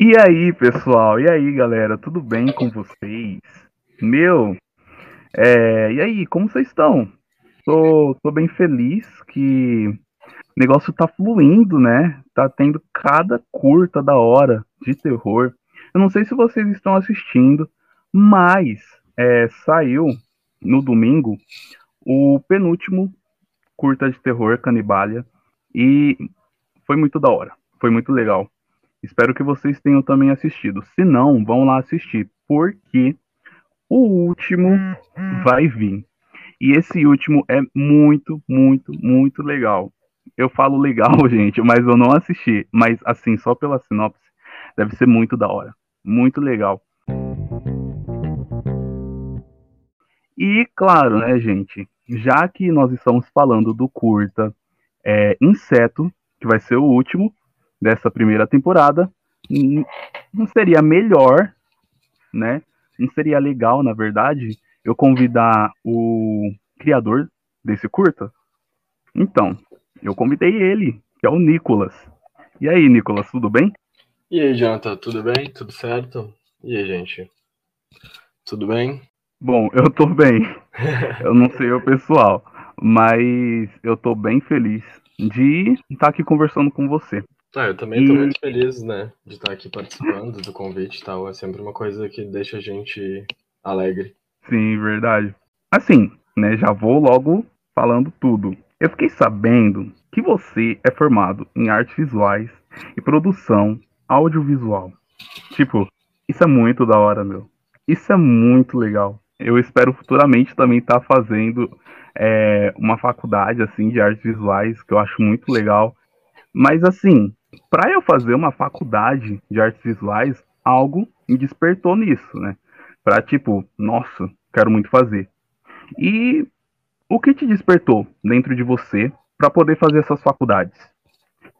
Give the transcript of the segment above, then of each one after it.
E aí, pessoal? E aí, galera? Tudo bem com vocês? Meu, é, e aí, como vocês estão? Tô, tô bem feliz que o negócio tá fluindo, né? Tá tendo cada curta da hora de terror. Eu não sei se vocês estão assistindo, mas é, saiu no domingo o penúltimo curta de terror, Canibalia, e foi muito da hora, foi muito legal. Espero que vocês tenham também assistido. Se não, vão lá assistir, porque o último vai vir. E esse último é muito, muito, muito legal. Eu falo legal, gente, mas eu não assisti. Mas assim, só pela sinopse, deve ser muito da hora. Muito legal. E claro, né, gente? Já que nós estamos falando do curta é, Inseto, que vai ser o último, dessa primeira temporada, não seria melhor, né? Não seria legal, na verdade, eu convidar o criador desse curta? Então, eu convidei ele, que é o Nicolas. E aí, Nicolas, tudo bem? E aí, Jonathan, tudo bem? Tudo certo? E aí, gente? Tudo bem? Bom, eu tô bem. eu não sei o pessoal, mas eu tô bem feliz de estar aqui conversando com você. Ah, eu também estou muito feliz, né, de estar aqui participando do convite e tal. É sempre uma coisa que deixa a gente alegre. Sim, verdade. Assim, né, já vou logo falando tudo. Eu fiquei sabendo que você é formado em artes visuais e produção audiovisual. Tipo, isso é muito da hora, meu. Isso é muito legal. Eu espero futuramente também estar tá fazendo é, uma faculdade assim de artes visuais, que eu acho muito legal. Mas assim, para eu fazer uma faculdade de artes visuais, algo me despertou nisso, né? Para tipo, nossa, quero muito fazer. E o que te despertou dentro de você para poder fazer essas faculdades?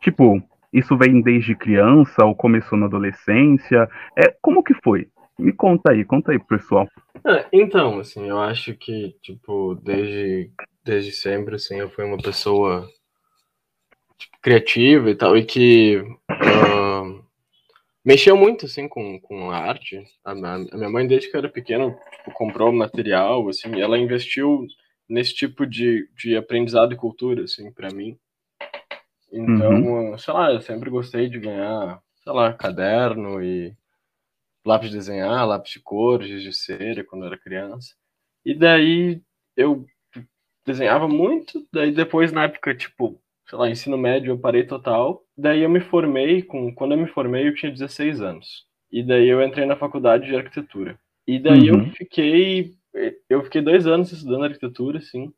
Tipo, isso vem desde criança ou começou na adolescência? É, como que foi? Me conta aí, conta aí pessoal. É, então, assim, eu acho que, tipo, desde, desde sempre, assim, eu fui uma pessoa criativa e tal, e que uh, mexeu muito, assim, com, com a arte. A, a, minha mãe, desde que eu era pequena, tipo, comprou material, assim, e ela investiu nesse tipo de, de aprendizado e cultura, assim, para mim. Então, uhum. sei lá, eu sempre gostei de ganhar, sei lá, caderno e lápis de desenhar, lápis de cor, giz de cera, quando eu era criança. E daí eu desenhava muito, daí depois, na época, tipo, sei lá, ensino médio eu parei total. Daí eu me formei, com, quando eu me formei eu tinha 16 anos. E daí eu entrei na faculdade de arquitetura. E daí uhum. eu fiquei, eu fiquei dois anos estudando arquitetura, assim.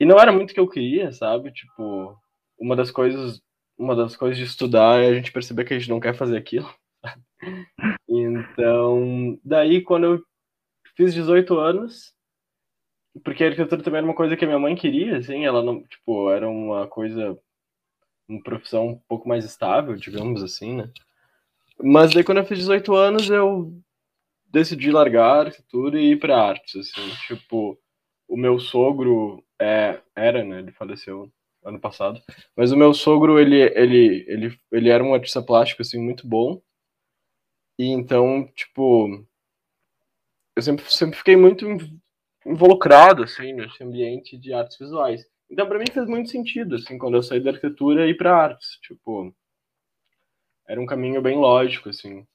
E não era muito o que eu queria, sabe? Tipo, uma das coisas, uma das coisas de estudar é a gente perceber que a gente não quer fazer aquilo. Então, daí quando eu fiz 18 anos, porque a arquitetura também era uma coisa que a minha mãe queria, assim, ela não, tipo, era uma coisa, uma profissão um pouco mais estável, digamos assim, né? Mas daí quando eu fiz 18 anos, eu decidi largar a arquitetura e ir para artes, assim, tipo, o meu sogro é, era, né, ele faleceu ano passado, mas o meu sogro, ele, ele, ele, ele era um artista plástico, assim, muito bom, e então, tipo, eu sempre, sempre fiquei muito involucrado, assim, nesse ambiente de artes visuais. Então, para mim fez muito sentido, assim, quando eu saí da arquitetura e para artes, tipo, era um caminho bem lógico, assim.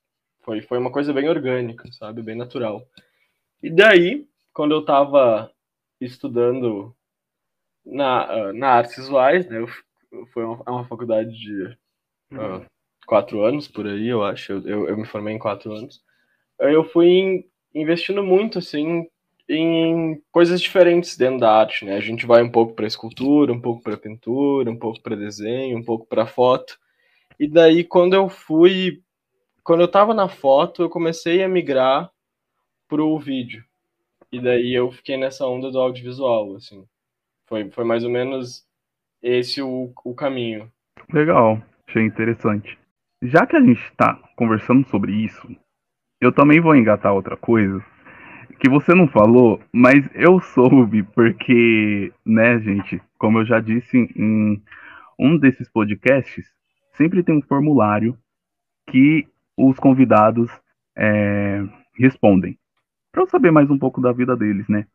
Foi, foi uma coisa bem orgânica, sabe? Bem natural. E daí, quando eu estava estudando na, na artes visuais, né? Eu, foi uma, uma faculdade de uh, quatro anos, por aí, eu acho. Eu, eu, eu me formei em quatro anos. Eu fui investindo muito, assim, em coisas diferentes dentro da arte, né? A gente vai um pouco para escultura, um pouco para pintura, um pouco para desenho, um pouco para foto. E daí, quando eu fui, quando eu estava na foto, eu comecei a migrar pro vídeo. E daí eu fiquei nessa onda do audiovisual, assim. Foi, foi mais ou menos esse o, o caminho. Legal, achei interessante. Já que a gente está conversando sobre isso, eu também vou engatar outra coisa que você não falou, mas eu soube porque, né, gente, como eu já disse em um desses podcasts, sempre tem um formulário que os convidados é, respondem. Para eu saber mais um pouco da vida deles, né?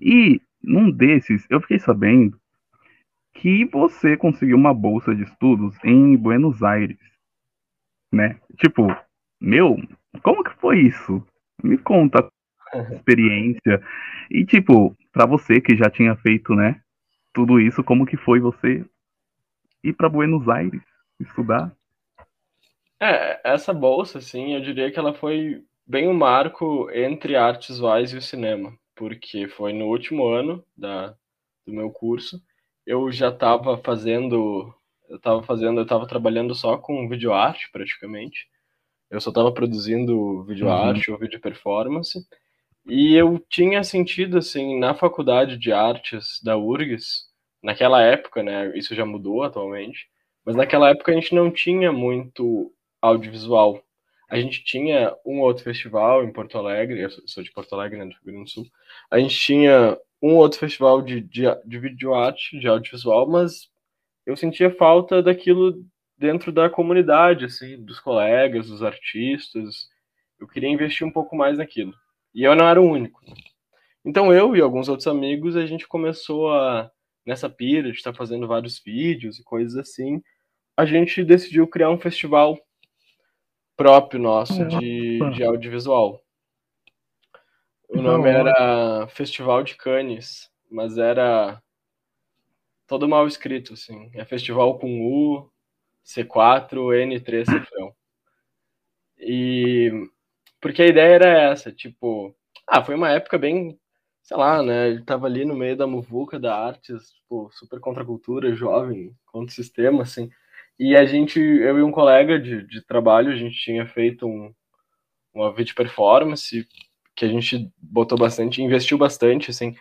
E num desses, eu fiquei sabendo que você conseguiu uma bolsa de estudos em Buenos Aires, né? Tipo, meu, como que foi isso? Me conta experiência. E tipo, para você que já tinha feito, né, tudo isso, como que foi você ir para Buenos Aires estudar? É, essa bolsa, assim, eu diria que ela foi bem um marco entre artes visuais e o cinema, porque foi no último ano da, do meu curso, eu já estava fazendo, eu estava fazendo, eu estava trabalhando só com videoarte praticamente, eu só estava produzindo videoarte uhum. ou vídeo performance, e eu tinha sentido, assim, na faculdade de artes da URGS, naquela época, né, isso já mudou atualmente, mas naquela época a gente não tinha muito audiovisual. A gente tinha um outro festival em Porto Alegre, eu sou de Porto Alegre, né, do Rio Grande do Sul. A gente tinha um outro festival de, de, de videoarte, de audiovisual, mas eu sentia falta daquilo dentro da comunidade, assim, dos colegas, dos artistas. Eu queria investir um pouco mais naquilo. E eu não era o único. Então eu e alguns outros amigos, a gente começou a, nessa pira de estar fazendo vários vídeos e coisas assim, a gente decidiu criar um festival próprio nosso de, de audiovisual. O nome era Festival de Cannes, mas era todo mal escrito, assim. É festival com U, C4, N3, Cifrão. E porque a ideia era essa, tipo, ah, foi uma época bem, sei lá, né? Ele tava ali no meio da muvuca da artes, tipo, super contracultura, jovem, contra o sistema, assim. E a gente, eu e um colega de, de trabalho, a gente tinha feito um, uma vídeo performance que a gente botou bastante, investiu bastante, assim,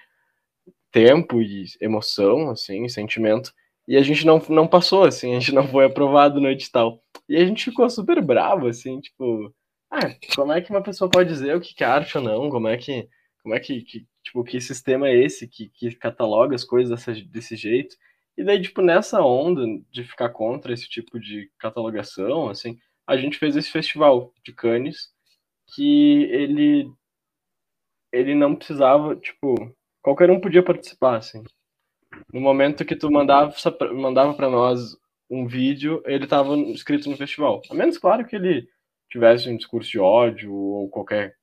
tempo e emoção, assim, sentimento. E a gente não, não passou, assim, a gente não foi aprovado no edital. E a gente ficou super bravo, assim, tipo, ah, como é que uma pessoa pode dizer o que é arte ou não? Como é que, como é que, que tipo, que sistema é esse que, que cataloga as coisas dessa, desse jeito? E daí, tipo, nessa onda de ficar contra esse tipo de catalogação, assim, a gente fez esse festival de Cannes, que ele ele não precisava, tipo, qualquer um podia participar, assim. No momento que tu mandava mandava para nós um vídeo, ele estava inscrito no festival. A menos claro que ele tivesse um discurso de ódio ou qualquer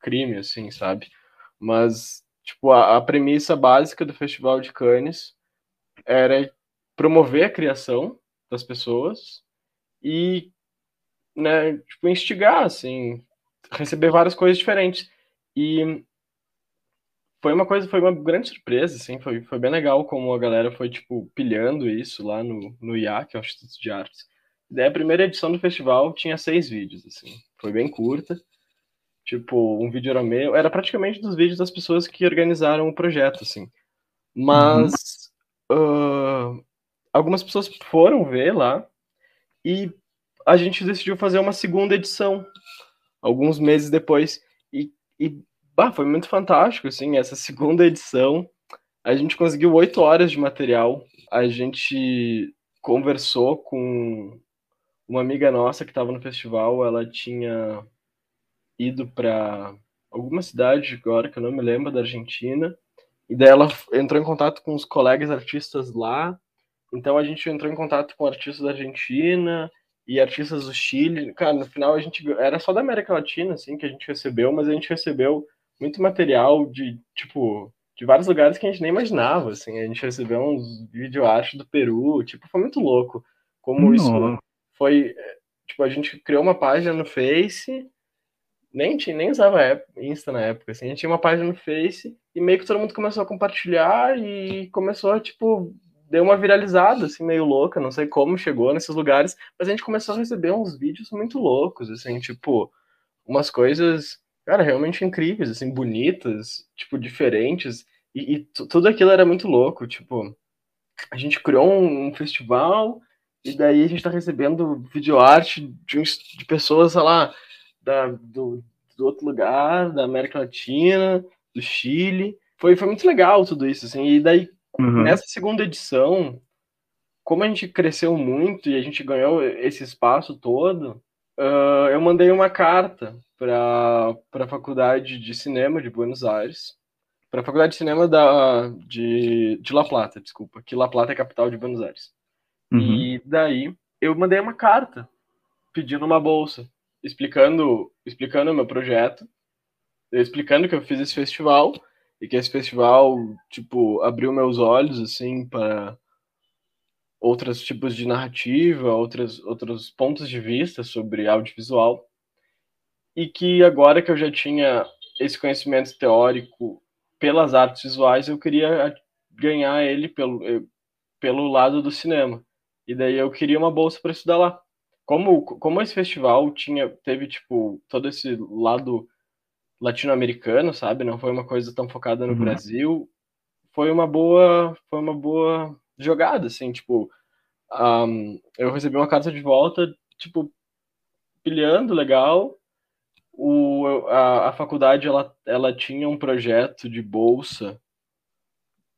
crime assim, sabe? Mas tipo, a, a premissa básica do Festival de Cannes era promover a criação das pessoas e né, tipo, instigar, assim, receber várias coisas diferentes. E foi uma coisa, foi uma grande surpresa, assim, foi, foi bem legal como a galera foi, tipo, pilhando isso lá no, no IA, que é o Instituto de Artes. Daí a primeira edição do festival tinha seis vídeos, assim, foi bem curta. Tipo, um vídeo era meu, era praticamente dos vídeos das pessoas que organizaram o projeto, assim. Mas uhum uh, algumas pessoas foram ver lá e a gente decidiu fazer uma segunda edição alguns meses depois e, e bah, foi muito fantástico assim essa segunda edição a gente conseguiu oito horas de material a gente conversou com uma amiga nossa que estava no festival ela tinha ido para alguma cidade agora que eu não me lembro da Argentina e daí ela entrou em contato com os colegas artistas lá. Então a gente entrou em contato com artistas da Argentina e artistas do Chile. Cara, no final a gente era só da América Latina assim que a gente recebeu, mas a gente recebeu muito material de tipo de vários lugares que a gente nem imaginava, assim. A gente recebeu uns videoarte do Peru, tipo, foi muito louco como isso foi, tipo, a gente criou uma página no Face nem, tinha, nem usava Insta na época, assim, a gente tinha uma página no Face e meio que todo mundo começou a compartilhar e começou, tipo, deu uma viralizada, assim, meio louca, não sei como chegou nesses lugares, mas a gente começou a receber uns vídeos muito loucos, assim, tipo, umas coisas, cara, realmente incríveis, assim, bonitas, tipo, diferentes, e, e tudo aquilo era muito louco, tipo, a gente criou um, um festival e daí a gente tá recebendo videoarte de, de pessoas, sei lá, da, do, do outro lugar, da América Latina, do Chile. Foi, foi muito legal tudo isso, assim. E daí, uhum. nessa segunda edição, como a gente cresceu muito e a gente ganhou esse espaço todo, Uh, eu mandei uma carta para a Faculdade de Cinema de Buenos Aires, para a Faculdade de Cinema da, de, de La Plata, desculpa, que La Plata é a capital de Buenos Aires. Uhum. Daí eu mandei uma carta pedindo uma bolsa, explicando explicando o meu projeto, explicando que eu fiz esse festival e que esse festival tipo abriu meus olhos assim para outros tipos de narrativa, outros outros pontos de vista sobre audiovisual. E que agora que eu já tinha esse conhecimento teórico pelas artes visuais, eu queria ganhar ele pelo, pelo lado do cinema. E daí eu queria uma bolsa para estudar lá. Como, como esse festival tinha teve tipo todo esse lado latino-americano, sabe? Não foi uma coisa tão focada no uhum. Brasil. Foi uma boa, foi uma boa jogada, assim, tipo, um, eu recebi uma carta de volta, tipo, pilhando legal. O, a, a faculdade, ela, ela tinha um projeto de bolsa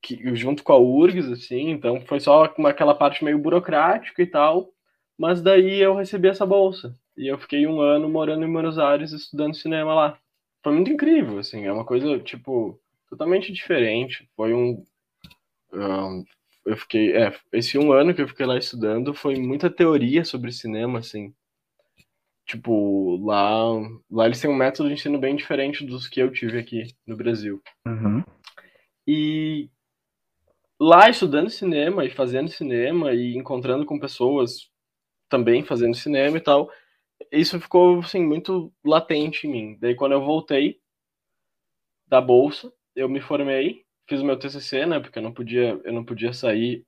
que, junto com a URGS, assim, então foi só uma, aquela parte meio burocrática e tal, mas daí eu recebi essa bolsa. E eu fiquei um ano morando em Buenos Aires estudando cinema lá. Foi muito incrível, assim, é uma coisa, tipo, totalmente diferente. Foi um, um eu fiquei. É, esse um ano que eu fiquei lá estudando foi muita teoria sobre cinema, assim. Tipo, lá, lá eles têm um método de ensino bem diferente dos que eu tive aqui no Brasil. Uhum. E lá estudando cinema e fazendo cinema e encontrando com pessoas também fazendo cinema e tal, isso ficou assim muito latente em mim. Daí quando eu voltei da bolsa, eu me formei fiz o meu TCC, né? Porque eu não podia, eu não podia sair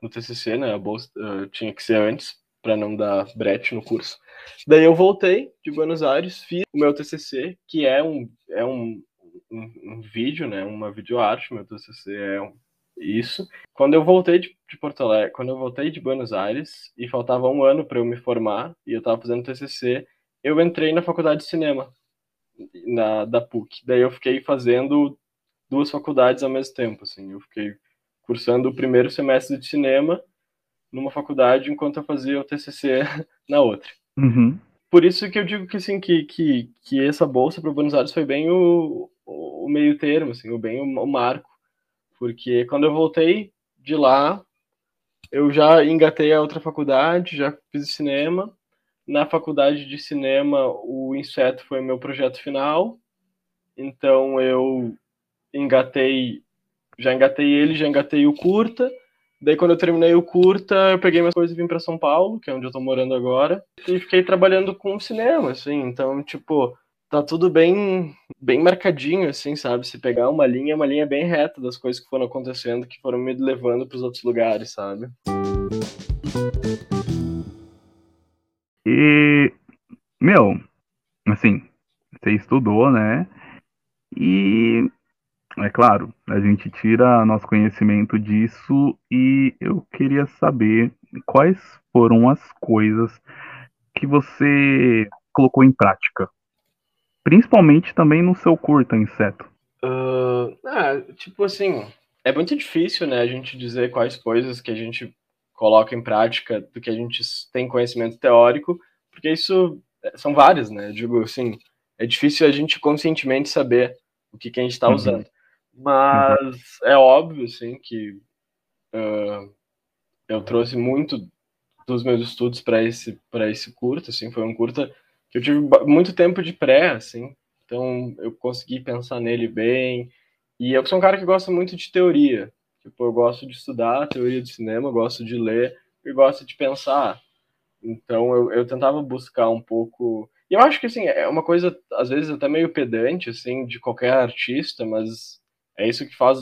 no TCC, né? A bolsa uh, tinha que ser antes para não dar brete no curso. Daí eu voltei de Buenos Aires, fiz o meu TCC, que é um é um, um, um vídeo, né? Uma videoarte. Meu TCC é um, isso. Quando eu voltei de, de, Porto Alegre, quando eu voltei de Buenos Aires e faltava um ano para eu me formar e eu estava fazendo TCC, eu entrei na faculdade de cinema na da PUC. Daí eu fiquei fazendo duas faculdades ao mesmo tempo, assim. Eu fiquei cursando o primeiro semestre de cinema numa faculdade enquanto eu fazia o TCC na outra. Uhum. Por isso que eu digo que assim que, que, que essa bolsa para Buenos Aires foi bem o, o meio termo, assim, o bem o, o marco, porque quando eu voltei de lá eu já engatei a outra faculdade, já fiz cinema. Na faculdade de cinema, o Inseto foi meu projeto final. Então eu engatei, já engatei ele, já engatei o curta. Daí quando eu terminei o curta, eu peguei minhas coisas e vim para São Paulo, que é onde eu tô morando agora, e fiquei trabalhando com cinema, assim. Então, tipo, tá tudo bem bem marcadinho, assim, sabe? Se pegar uma linha, é uma linha bem reta das coisas que foram acontecendo, que foram me levando para os outros lugares, sabe? E, meu, assim, você estudou, né? E é claro, a gente tira nosso conhecimento disso e eu queria saber quais foram as coisas que você colocou em prática. Principalmente também no seu curta, inseto. Uh, ah, tipo assim, é muito difícil, né, a gente dizer quais coisas que a gente coloca em prática do que a gente tem conhecimento teórico, porque isso é, são várias, né? Eu digo assim, é difícil a gente conscientemente saber o que, que a gente está uhum. usando. Mas uhum. é óbvio, assim, que uh, eu trouxe muito dos meus estudos para esse para esse curta, assim, foi um curta que eu tive muito tempo de pré, assim, então eu consegui pensar nele bem. E eu sou um cara que gosta muito de teoria. Tipo, eu gosto de estudar teoria de cinema, gosto de ler e gosto de pensar. Então eu, eu tentava buscar um pouco. E eu acho que assim, é uma coisa, às vezes, até meio pedante, assim, de qualquer artista, mas é isso que faz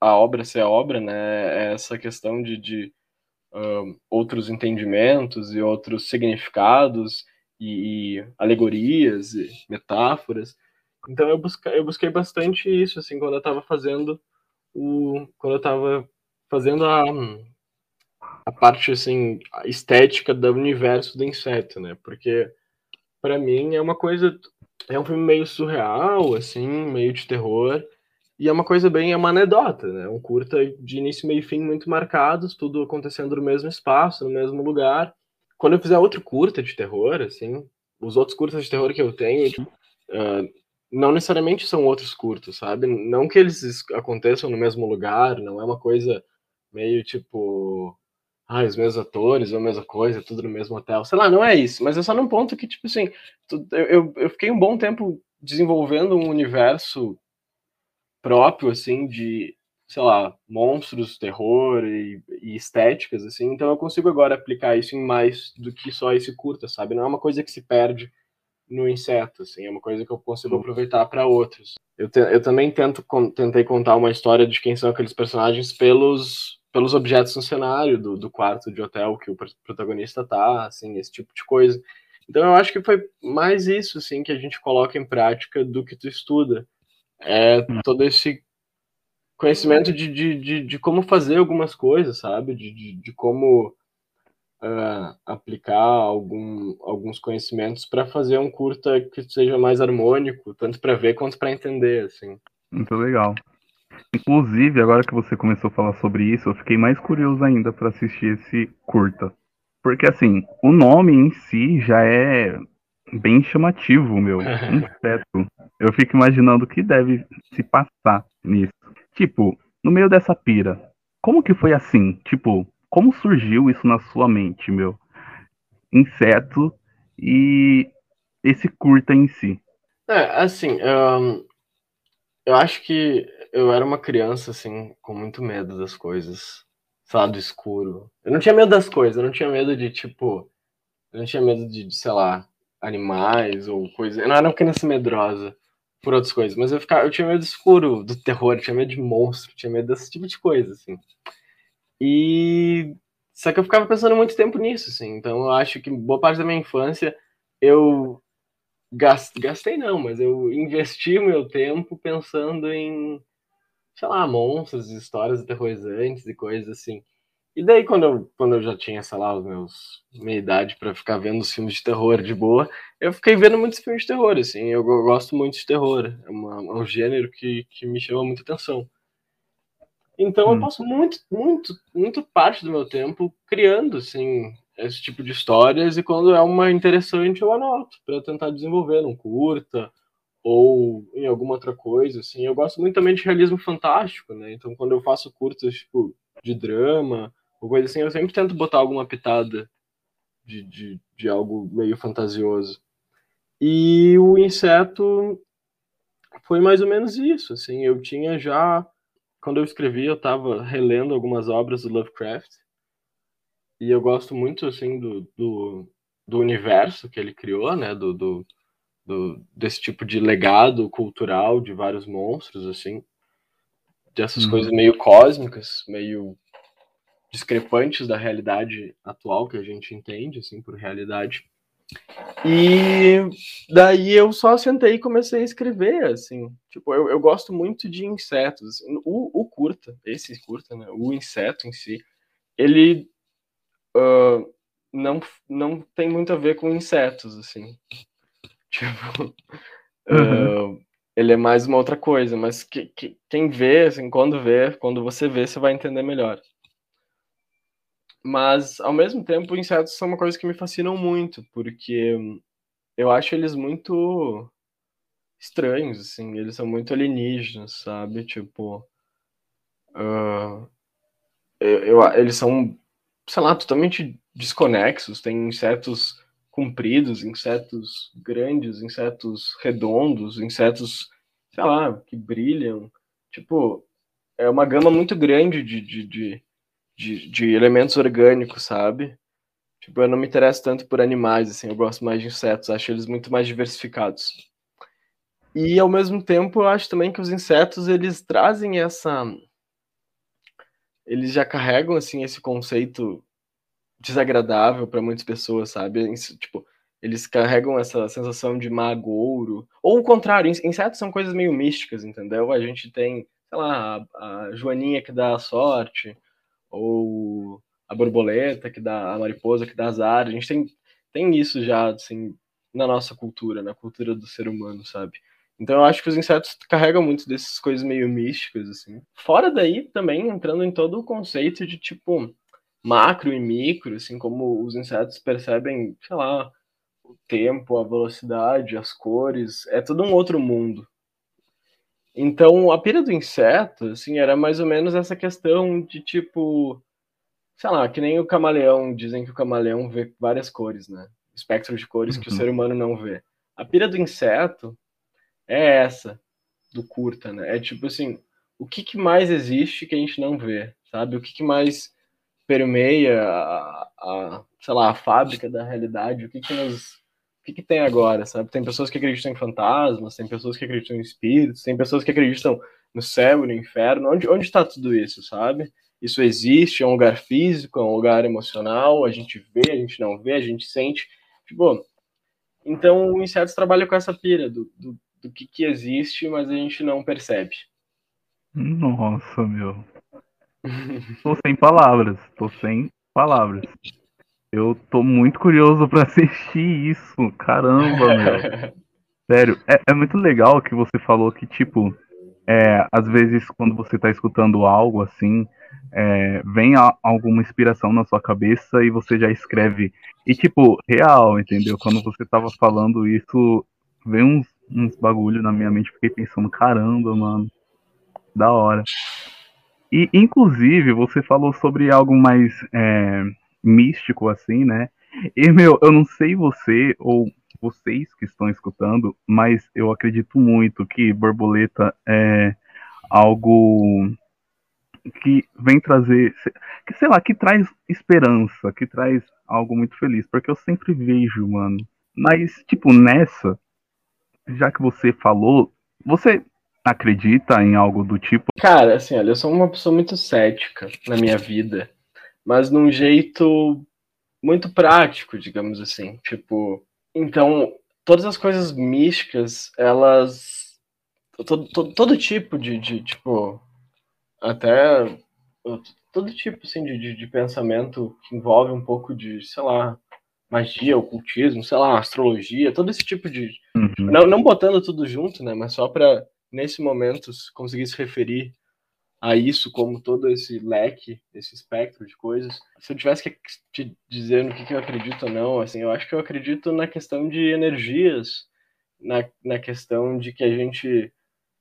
a obra ser a obra, né? É essa questão de, de um, outros entendimentos e outros significados e, alegorias e metáforas. Então eu, busca, eu busquei bastante isso, assim, quando eu estava fazendo o... quando eu estava fazendo a, a parte, assim, estética do universo do inseto, né? Porque, para mim, é uma coisa... É um filme meio surreal, assim, meio de terror, e é uma coisa bem, é uma anedota, né? Um curta de início, meio e fim muito marcados, tudo acontecendo no mesmo espaço, no mesmo lugar. Quando eu fizer outro curta de terror, assim, os outros curtas de terror que eu tenho, uh, não necessariamente são outros curtos, sabe? Não que eles aconteçam no mesmo lugar, não é uma coisa meio tipo, ah, os mesmos atores, a mesma coisa, tudo no mesmo hotel. Sei lá, não é isso, mas é só num ponto que, tipo assim, eu, eu fiquei um bom tempo desenvolvendo um universo próprio, assim, de, sei lá, monstros, terror e, e, estéticas, assim, então eu consigo agora aplicar isso em mais do que só esse curta, sabe? Não é uma coisa que se perde no inseto, assim, é uma coisa que eu consigo uhum. aproveitar para outros. Eu, te, eu também tento, tentei contar uma história de quem são aqueles personagens pelos pelos objetos no cenário do, do quarto de hotel que o protagonista tá, assim, esse tipo de coisa. Então eu acho que foi mais isso, assim, que a gente coloca em prática do que tu estuda. É hum. todo esse conhecimento de, de, de, de como fazer algumas coisas, sabe? De, de, de como uh, aplicar algum, alguns conhecimentos para fazer um curta que seja mais harmônico, tanto para ver quanto para entender, assim. Muito legal. Inclusive, agora que você começou a falar sobre isso, eu fiquei mais curioso ainda para assistir esse curta. Porque, assim, o nome em si já é bem chamativo, meu. Inseto. Eu fico imaginando o que deve se passar nisso. Tipo, no meio dessa pira, como que foi assim? Tipo, como surgiu isso na sua mente, meu? Inseto e esse curta em si. É, assim, um, eu acho que eu era uma criança, assim, com muito medo das coisas. Sei lá, do escuro. Eu não tinha medo das coisas, eu não tinha medo de, tipo. Eu não tinha medo de, de sei lá, animais ou coisa. Eu não era uma criança medrosa por outras coisas, mas eu, ficava, eu tinha medo do escuro, do terror, tinha medo de monstro, tinha medo desse tipo de coisa, assim. E. Só que eu ficava pensando muito tempo nisso, assim. Então eu acho que boa parte da minha infância eu gastei não, mas eu investi meu tempo pensando em sei lá, monstros, histórias aterrorizantes e coisas assim. E daí, quando eu, quando eu já tinha, sei lá, os meus, minha idade para ficar vendo os filmes de terror de boa, eu fiquei vendo muitos filmes de terror, assim. Eu, eu gosto muito de terror. É, uma, é um gênero que, que me chama muita atenção. Então, hum. eu passo muito, muito, muito parte do meu tempo criando, assim, esse tipo de histórias. E quando é uma interessante, eu anoto para tentar desenvolver num curta ou em alguma outra coisa, assim. Eu gosto muito também de realismo fantástico, né? Então, quando eu faço curtas, tipo, de drama, ou coisa assim, eu sempre tento botar alguma pitada de, de, de algo meio fantasioso. E o inseto foi mais ou menos isso, assim. Eu tinha já... Quando eu escrevi, eu estava relendo algumas obras do Lovecraft. E eu gosto muito, assim, do, do, do universo que ele criou, né? Do, do, do, desse tipo de legado cultural de vários monstros, assim, dessas uhum. coisas meio cósmicas, meio discrepantes da realidade atual que a gente entende, assim, por realidade. E daí eu só sentei e comecei a escrever, assim. Tipo, eu, eu gosto muito de insetos. Assim. O, o curta, esse curta, né? O inseto em si, ele uh, não, não tem muito a ver com insetos, assim. Tipo, uhum. uh, ele é mais uma outra coisa, mas que, que, quem vê, assim, quando vê, quando você vê, você vai entender melhor. Mas, ao mesmo tempo, insetos são uma coisa que me fascinam muito, porque eu acho eles muito estranhos, assim, eles são muito alienígenas, sabe? Tipo, uh, eu, eu, eles são, sei lá, totalmente desconexos, tem insetos compridos, insetos grandes, insetos redondos, insetos, sei lá, que brilham. Tipo, é uma gama muito grande de, de, de, de, de elementos orgânicos, sabe? Tipo, eu não me interesso tanto por animais, assim, eu gosto mais de insetos, acho eles muito mais diversificados. E ao mesmo tempo, eu acho também que os insetos eles trazem essa eles já carregam assim esse conceito desagradável para muitas pessoas, sabe? Tipo, eles carregam essa sensação de magouro. Ou o contrário, insetos são coisas meio místicas, entendeu? A gente tem, sei lá, a, a joaninha que dá a sorte, ou a borboleta que dá a mariposa que dá azar. A gente tem, tem isso já, assim, na nossa cultura, na cultura do ser humano, sabe? Então eu acho que os insetos carregam muito dessas coisas meio místicas, assim. Fora daí, também entrando em todo o conceito de, tipo, macro e micro, assim como os insetos percebem, sei lá, o tempo, a velocidade, as cores, é todo um outro mundo. Então, a pira do inseto, assim, era mais ou menos essa questão de tipo, sei lá, que nem o camaleão, dizem que o camaleão vê várias cores, né? Espectro de cores que o uhum. ser humano não vê. A pira do inseto é essa, do curta, né? É tipo assim, o que, que mais existe que a gente não vê, sabe? O que, que mais permeia a, a, sei lá, a fábrica da realidade, o que que nos que, que tem agora, sabe? Tem pessoas que acreditam em fantasmas, tem pessoas que acreditam em espíritos, tem pessoas que acreditam no céu e no inferno. Onde, onde está tudo isso, sabe? Isso existe, é um lugar físico, é um lugar emocional, a gente vê, a gente não vê, a gente sente. Tipo, então o Insetos trabalha com essa pira do, do, do que, que existe, mas a gente não percebe. Nossa, meu. tô sem palavras, tô sem palavras. Eu tô muito curioso para assistir isso. Caramba, meu. Sério, é, é, muito legal que você falou que, tipo, é, às vezes quando você tá escutando algo assim, é, vem a, alguma inspiração na sua cabeça e você já escreve. E, tipo, real, entendeu? Quando você tava falando isso, veio uns, uns bagulho na minha mente, fiquei pensando, caramba, mano, da hora. E, inclusive, você falou sobre algo mais é, místico, assim, né? E, meu, eu não sei você ou vocês que estão escutando, mas eu acredito muito que borboleta é algo que vem trazer, que sei lá, que traz esperança, que traz algo muito feliz, porque eu sempre vejo, mano. Mas, tipo, nessa, já que você falou, você acredita em algo do tipo? Cara, assim, olha, eu sou uma pessoa muito cética na minha vida, mas num jeito muito prático, digamos assim. Tipo, então, todas as coisas místicas, elas. Todo, todo, todo tipo de, de, tipo. Até. Todo tipo, assim, de, de, de pensamento que envolve um pouco de, sei lá, magia, ocultismo, sei lá, astrologia, todo esse tipo de. Uhum. Não, não botando tudo junto, né? Mas só para nesse momento, conseguir se referir a isso como todo esse leque, esse espectro de coisas. Se eu tivesse que te dizer no que, que eu acredito ou não, assim, eu acho que eu acredito na questão de energias, na, na questão de que a gente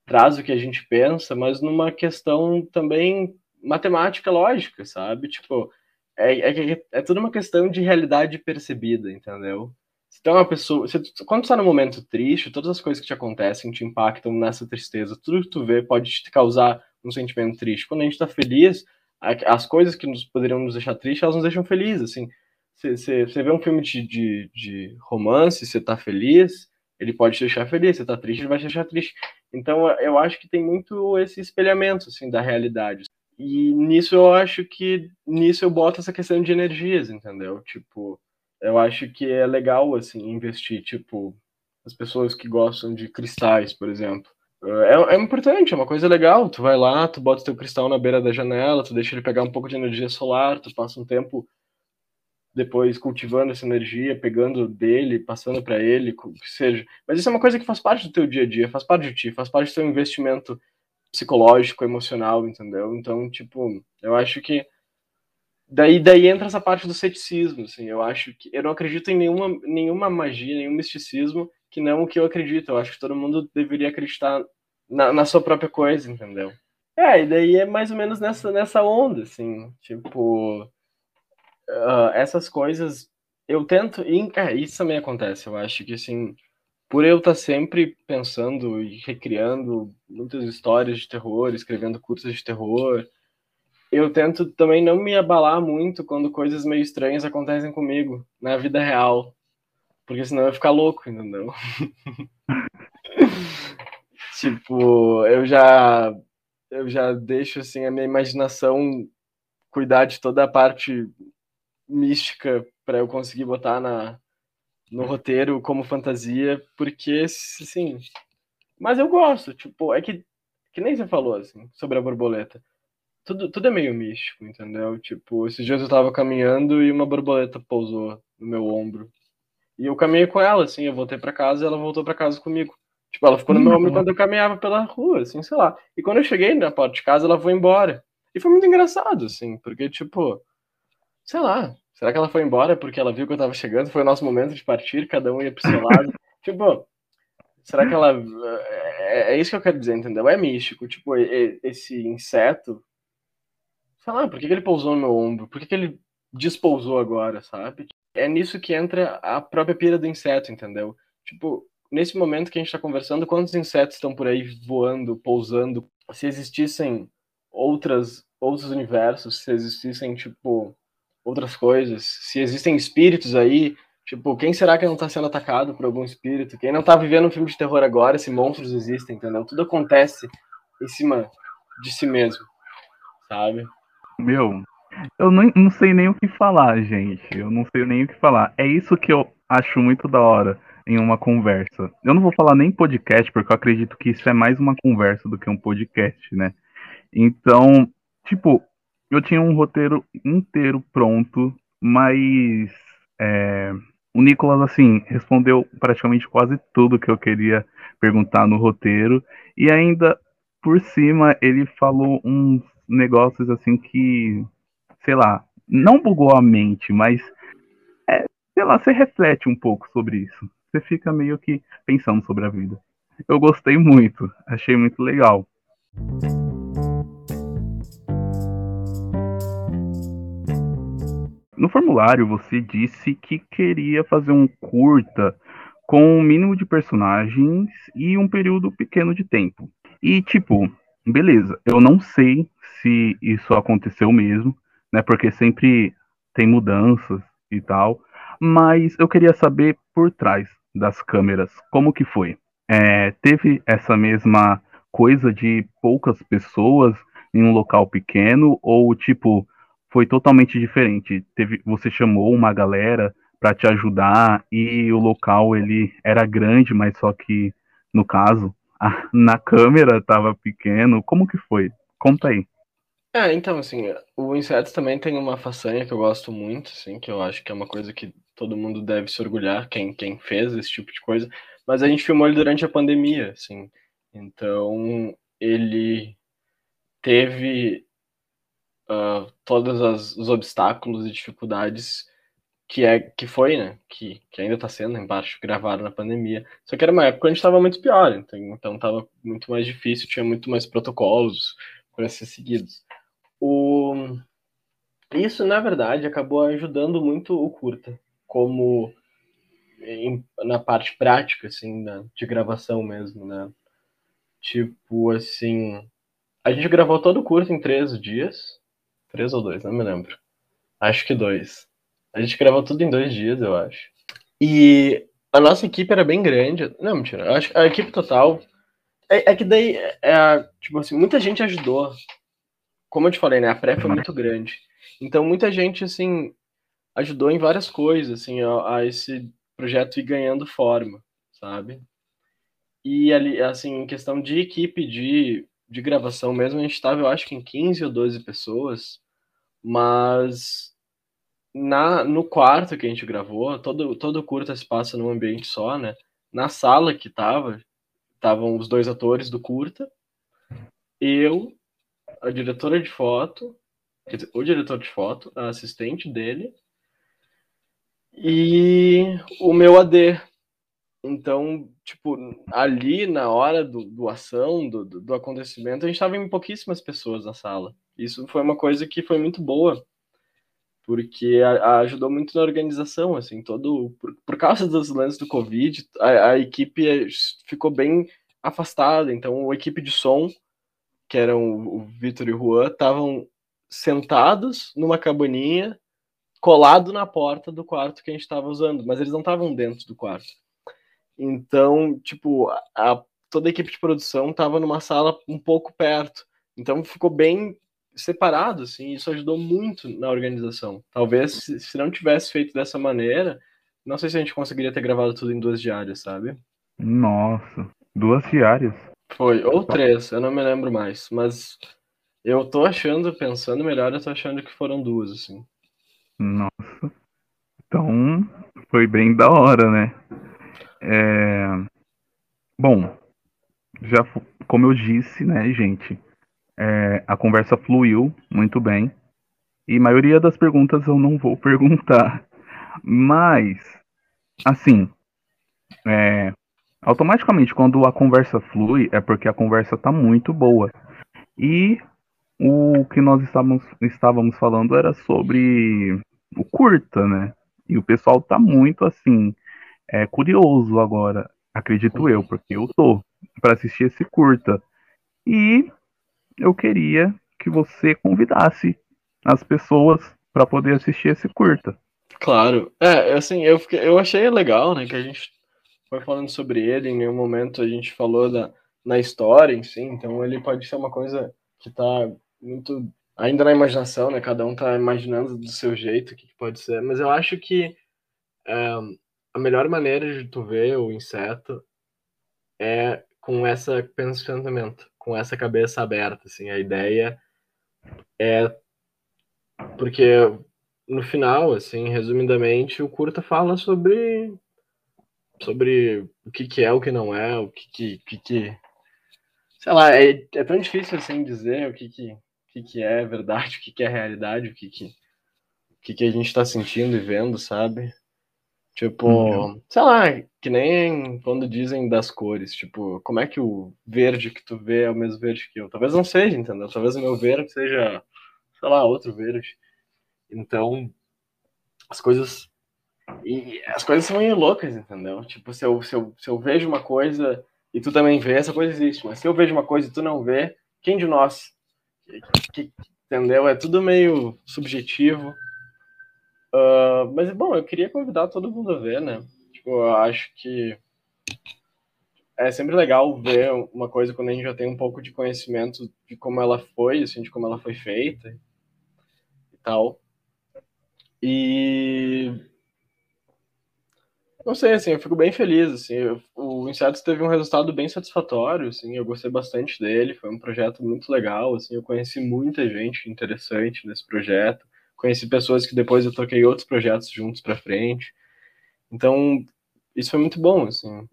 traz o que a gente pensa, mas numa questão também matemática lógica, sabe? Tipo, é, é, é tudo uma questão de realidade percebida, entendeu? Se tem uma pessoa. Se, quando tu tá num momento triste, todas as coisas que te acontecem te impactam nessa tristeza. Tudo que tu vê pode te causar um sentimento triste. Quando a gente tá feliz, as coisas que nos poderiam nos deixar tristes, elas nos deixam felizes, assim. Você vê um filme de, de, de romance, você tá feliz, ele pode te deixar feliz. Você tá triste, ele vai te deixar triste. Então, eu acho que tem muito esse espelhamento, assim, da realidade. E nisso eu acho que, nisso eu boto essa questão de energias, entendeu? Tipo, eu acho que é legal, assim, investir, tipo, as pessoas que gostam de cristais, por exemplo. É, é importante, é uma coisa legal. Tu vai lá, tu bota teu cristal na beira da janela, tu deixa ele pegar um pouco de energia solar, tu passa um tempo depois cultivando essa energia, pegando dele, passando para ele, que seja. Mas isso é uma coisa que faz parte do teu dia a dia, faz parte de ti, faz parte do teu investimento psicológico, emocional, entendeu? Então, tipo, eu acho que daí, daí entra essa parte do ceticismo, assim, eu acho que eu não acredito em nenhuma, nenhuma magia, nenhum misticismo que não o que eu acredito, eu acho que todo mundo deveria acreditar na, na sua própria coisa, entendeu? É, e daí é mais ou menos nessa, nessa onda, assim, tipo, uh, essas coisas, eu tento, e, é, isso também acontece, eu acho que, assim, por eu estar sempre pensando e recriando muitas histórias de terror, escrevendo cursos de terror, eu tento também não me abalar muito quando coisas meio estranhas acontecem comigo na vida real. Porque senão eu ia ficar louco, entendeu? tipo, eu já eu já deixo assim a minha imaginação cuidar de toda a parte mística para eu conseguir botar na no roteiro como fantasia, porque assim, mas eu gosto, tipo, é que que nem você falou assim sobre a borboleta tudo, tudo é meio místico, entendeu? Tipo, esses dias eu tava caminhando e uma borboleta pousou no meu ombro. E eu caminhei com ela, assim, eu voltei para casa e ela voltou para casa comigo. Tipo, ela ficou no meu ombro quando eu caminhava pela rua, assim, sei lá. E quando eu cheguei na porta de casa, ela foi embora. E foi muito engraçado, assim, porque, tipo, sei lá, Será que ela foi embora porque ela viu que eu tava chegando? Foi o nosso momento de partir, cada um ia pro seu lado. tipo, será que ela. É, é, isso que eu quero dizer, entendeu? É místico. Tipo, esse inseto. Sei lá, por que, que ele pousou no meu ombro? Por que, que ele despousou agora, sabe? É nisso que entra a própria pira do inseto, entendeu? Tipo, nesse momento que a gente está conversando, quantos insetos estão por aí voando, pousando? Se existissem outras, outros universos, se existissem, tipo, outras coisas, se existem espíritos aí, tipo, quem será que não está sendo atacado por algum espírito? Quem não está vivendo um filme de terror agora, se monstros existem, entendeu? Tudo acontece em cima de si mesmo, sabe? Meu, eu não, não sei nem o que falar, gente. Eu não sei nem o que falar. É isso que eu acho muito da hora em uma conversa. Eu não vou falar nem podcast, porque eu acredito que isso é mais uma conversa do que um podcast, né? Então, tipo, eu tinha um roteiro inteiro pronto, mas é, o Nicolas, assim, respondeu praticamente quase tudo que eu queria perguntar no roteiro, e ainda por cima ele falou uns negócios assim que sei lá, não bugou a mente, mas, é, sei lá, você reflete um pouco sobre isso. Você fica meio que pensando sobre a vida. Eu gostei muito, achei muito legal. No formulário você disse que queria fazer um curta com um mínimo de personagens e um período pequeno de tempo. E tipo, beleza, eu não sei se isso aconteceu mesmo, né? Porque sempre tem mudanças e tal. Mas eu queria saber por trás das câmeras, como que foi? É, teve essa mesma coisa de poucas pessoas em um local pequeno ou tipo foi totalmente diferente? Teve, você chamou uma galera para te ajudar e o local ele era grande, mas só que no caso a, na câmera estava pequeno. Como que foi? Conta aí. É, então, assim, o Insetos também tem uma façanha que eu gosto muito, assim, que eu acho que é uma coisa que todo mundo deve se orgulhar, quem, quem fez esse tipo de coisa, mas a gente filmou ele durante a pandemia, assim, então ele teve uh, todos as, os obstáculos e dificuldades que é que foi, né, que, que ainda está sendo, embaixo, gravado na pandemia, só que era uma época onde estava muito pior, então, então estava muito mais difícil, tinha muito mais protocolos para ser seguidos. O... Isso, na verdade, acabou ajudando muito o curta, como em, na parte prática, assim, da, de gravação mesmo, né? Tipo, assim, a gente gravou todo o curta em três dias, três ou dois, não me lembro. Acho que dois. A gente gravou tudo em dois dias, eu acho. E a nossa equipe era bem grande. Não, mentira. Acho a equipe total. É, é que daí, é, tipo assim, muita gente ajudou como eu te falei, né, a pré foi muito grande. Então muita gente assim ajudou em várias coisas, assim, a, a esse projeto ir ganhando forma, sabe? E ali, assim, em questão de equipe de, de gravação mesmo, a gente estava, eu acho que em 15 ou 12 pessoas, mas na, no quarto que a gente gravou, todo, todo curta se passa num ambiente só, né? Na sala que tava, estavam os dois atores do curta, eu a diretora de foto, o diretor de foto, a assistente dele e o meu AD. Então, tipo, ali na hora do, do ação, do, do acontecimento, a gente estava em pouquíssimas pessoas na sala. Isso foi uma coisa que foi muito boa, porque a, a ajudou muito na organização, assim, todo por, por causa dos lances do Covid, a, a equipe ficou bem afastada. Então, a equipe de som que eram o Vitor e o Juan, estavam sentados numa cabaninha, colado na porta do quarto que a gente estava usando, mas eles não estavam dentro do quarto. Então, tipo, a, toda a equipe de produção estava numa sala um pouco perto. Então ficou bem separado, assim, isso ajudou muito na organização. Talvez se, não tivesse feito dessa maneira, não sei se a gente conseguiria ter gravado tudo em duas diárias, sabe? Nossa, duas diárias. Foi, ou três, eu não me lembro mais. Mas eu tô achando, pensando melhor, eu tô achando que foram duas, assim. Nossa. Então, foi bem da hora, né? É... Bom, já como eu disse, né, gente, é... a conversa fluiu muito bem. E a maioria das perguntas eu não vou perguntar. Mas, assim, é, automaticamente quando a conversa flui é porque a conversa tá muito boa. E o que nós estávamos, estávamos falando era sobre o curta, né? E o pessoal tá muito assim, é, curioso agora, acredito eu, porque eu tô para assistir esse curta. E eu queria que você convidasse as pessoas para poder assistir esse curta. Claro. É, assim, eu, fiquei, eu achei legal, né, que a gente foi falando sobre ele, em nenhum momento a gente falou da, na história em si, então ele pode ser uma coisa que tá muito ainda na imaginação, né, cada um tá imaginando do seu jeito o que, que pode ser, mas eu acho que é, a melhor maneira de tu ver o inseto é com essa pensamento, com essa cabeça aberta, assim, a ideia é porque no final, assim, resumidamente, o curta fala sobre sobre o que, que é, o que não é, o que que, que, que... sei lá, é, é tão difícil assim dizer o que que, que, que é verdade, o que, que é realidade, o que que, o que, que a gente está sentindo e vendo, sabe? Tipo, uhum. sei lá, que nem quando dizem das cores, tipo, como é que o verde que tu vê é o mesmo verde que eu? Talvez não seja, entendeu? Talvez o meu verde seja, sei lá, outro verde. Então, as coisas. E as coisas são meio loucas, entendeu? Tipo, se eu, se, eu, se eu vejo uma coisa e tu também vê, essa coisa existe. Mas se eu vejo uma coisa e tu não vê, quem de nós? Que, entendeu? É tudo meio subjetivo. Uh, mas, bom, eu queria convidar todo mundo a ver, né? Tipo, eu acho que é sempre legal ver uma coisa quando a gente já tem um pouco de conhecimento de como ela foi, assim, de como ela foi feita e tal. E não sei, assim, eu fico bem feliz, assim, eu, o Insetos teve um resultado bem satisfatório, assim, eu gostei bastante dele, foi um projeto muito legal, assim, eu conheci muita gente interessante nesse projeto, conheci pessoas que depois eu toquei outros projetos juntos para frente, então isso foi muito bom, assim,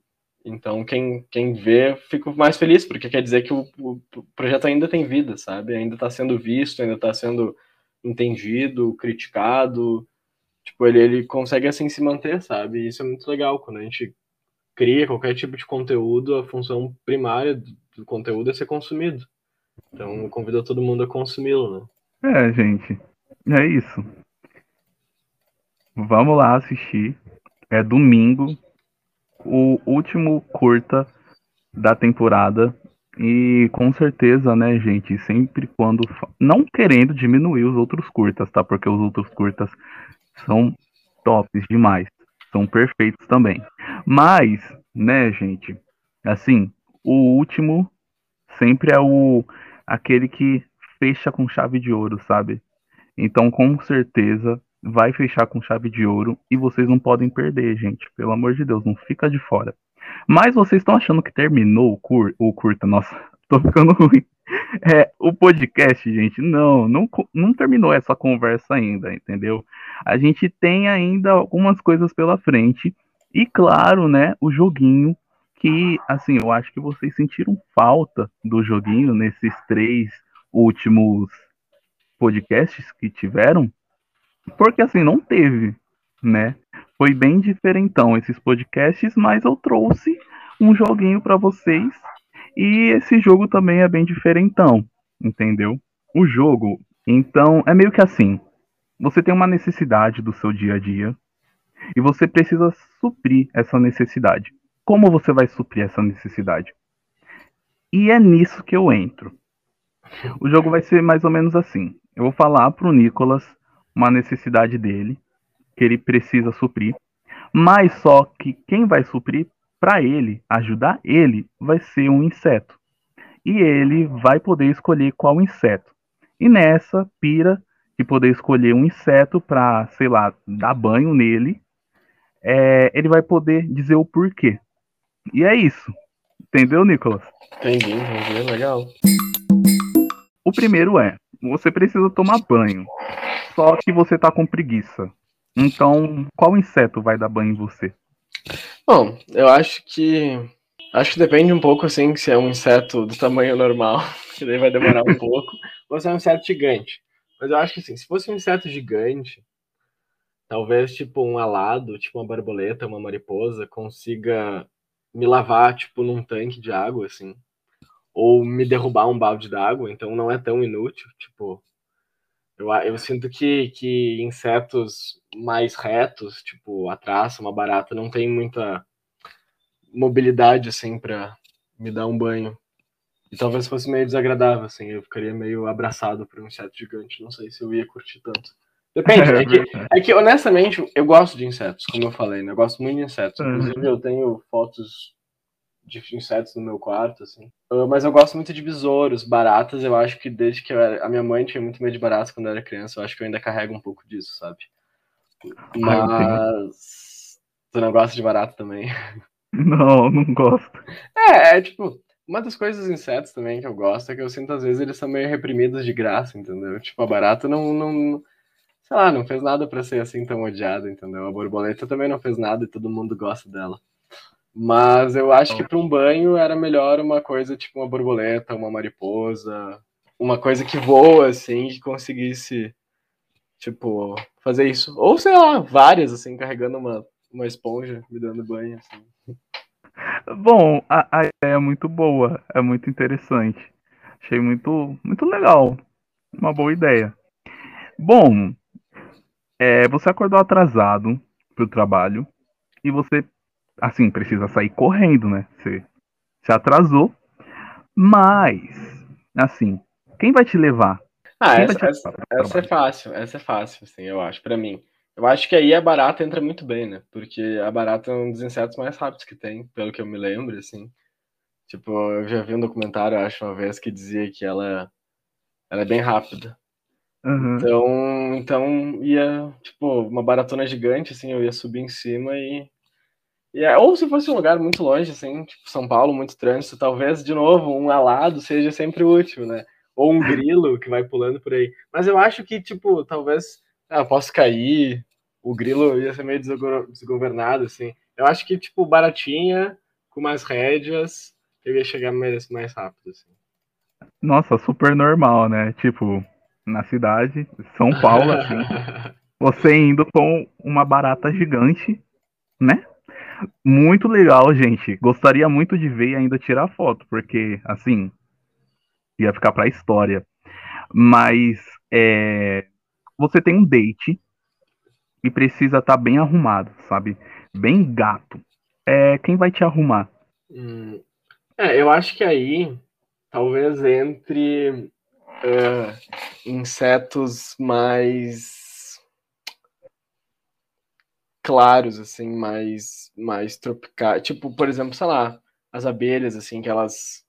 então quem, quem vê, fico mais feliz, porque quer dizer que o, o projeto ainda tem vida, sabe, ainda está sendo visto, ainda está sendo entendido, criticado. Tipo, ele, ele consegue assim se manter, sabe? E isso é muito legal. Quando a gente cria qualquer tipo de conteúdo, a função primária do conteúdo é ser consumido. Então, convido todo mundo a consumi-lo, né? É, gente. É isso. Vamos lá assistir. É domingo. O último curta da temporada. E com certeza, né, gente, sempre quando. Não querendo diminuir os outros curtas, tá? Porque os outros curtas são tops demais. São perfeitos também. Mas, né, gente, assim, o último sempre é o aquele que fecha com chave de ouro, sabe? Então, com certeza, vai fechar com chave de ouro e vocês não podem perder, gente. Pelo amor de Deus, não fica de fora. Mas vocês estão achando que terminou o, cur o curta? Nossa, tô ficando ruim. É, o podcast, gente, não, não, não terminou essa conversa ainda, entendeu? A gente tem ainda algumas coisas pela frente. E claro, né, o joguinho que, assim, eu acho que vocês sentiram falta do joguinho nesses três últimos podcasts que tiveram, porque assim, não teve, né? Foi bem diferentão esses podcasts, mas eu trouxe um joguinho para vocês e esse jogo também é bem diferentão, entendeu? O jogo, então, é meio que assim: você tem uma necessidade do seu dia a dia e você precisa suprir essa necessidade. Como você vai suprir essa necessidade? E é nisso que eu entro. O jogo vai ser mais ou menos assim. Eu vou falar pro Nicolas uma necessidade dele que ele precisa suprir, mas só que quem vai suprir para ele, ajudar ele, vai ser um inseto. E ele vai poder escolher qual inseto. E nessa pira de poder escolher um inseto para, sei lá, dar banho nele, é, ele vai poder dizer o porquê. E é isso. Entendeu, Nicolas? Entendi, entendi, legal. O primeiro é: você precisa tomar banho. Só que você tá com preguiça. Então, qual inseto vai dar banho em você? Bom, eu acho que. Acho que depende um pouco, assim, se é um inseto do tamanho normal, que daí vai demorar um pouco, ou se é um inseto gigante. Mas eu acho que assim, se fosse um inseto gigante, talvez tipo um alado, tipo uma borboleta, uma mariposa, consiga me lavar tipo num tanque de água, assim. Ou me derrubar um balde d'água, então não é tão inútil, tipo. Eu, eu sinto que, que insetos mais retos, tipo a traça, uma barata, não tem muita mobilidade, assim, para me dar um banho. E talvez fosse meio desagradável, assim, eu ficaria meio abraçado por um inseto gigante, não sei se eu ia curtir tanto. Depende, é que, é que honestamente eu gosto de insetos, como eu falei, né? Eu gosto muito de insetos. Uhum. Inclusive eu tenho fotos de insetos no meu quarto, assim. Uh, mas eu gosto muito de besouros, baratas. Eu acho que desde que era... a minha mãe tinha muito medo de baratas quando eu era criança, eu acho que eu ainda carrego um pouco disso, sabe? Mas. tu não gosta de barata também? Não, não gosto. É, é tipo, uma das coisas dos insetos também que eu gosto é que eu sinto às vezes eles são meio reprimidos de graça, entendeu? Tipo, a barata não, não sei lá, não fez nada para ser assim tão odiada, entendeu? A borboleta também não fez nada e todo mundo gosta dela. Mas eu acho que para um banho era melhor uma coisa tipo uma borboleta, uma mariposa, uma coisa que voa assim, que conseguisse tipo fazer isso. Ou sei lá, várias assim carregando uma uma esponja me dando banho assim. Bom, a, a ideia é muito boa, é muito interessante. Achei muito, muito legal. Uma boa ideia. Bom, é, você acordou atrasado pro trabalho e você, assim, precisa sair correndo, né? Você se atrasou, mas, assim, quem vai te levar? Ah, essa, essa, essa é fácil, essa é fácil, assim, eu acho, para mim. Eu acho que aí a barata entra muito bem, né? Porque a barata é um dos insetos mais rápidos que tem, pelo que eu me lembro, assim. Tipo, eu já vi um documentário, acho, uma vez, que dizia que ela, ela é bem rápida. Uhum. Então, então ia, tipo, uma baratona gigante, assim, eu ia subir em cima e, e. É, ou se fosse um lugar muito longe, assim, tipo São Paulo, muito trânsito, talvez, de novo, um alado seja sempre útil, né? Ou um grilo que vai pulando por aí. Mas eu acho que, tipo, talvez ah, posso cair, o grilo ia ser meio desgovernado, assim. Eu acho que, tipo, baratinha, com mais rédeas, eu ia chegar mais, mais rápido, assim. Nossa, super normal, né? Tipo, na cidade, São Paulo, assim. você indo com uma barata gigante, né? Muito legal, gente. Gostaria muito de ver e ainda tirar foto, porque, assim, ia ficar pra história. Mas, é, você tem um date e precisa estar tá bem arrumado, sabe? Bem gato. É, quem vai te arrumar? Hum, é, eu acho que aí, talvez entre uh, insetos mais claros, assim, mais, mais tropicais. Tipo, por exemplo, sei lá, as abelhas, assim, que elas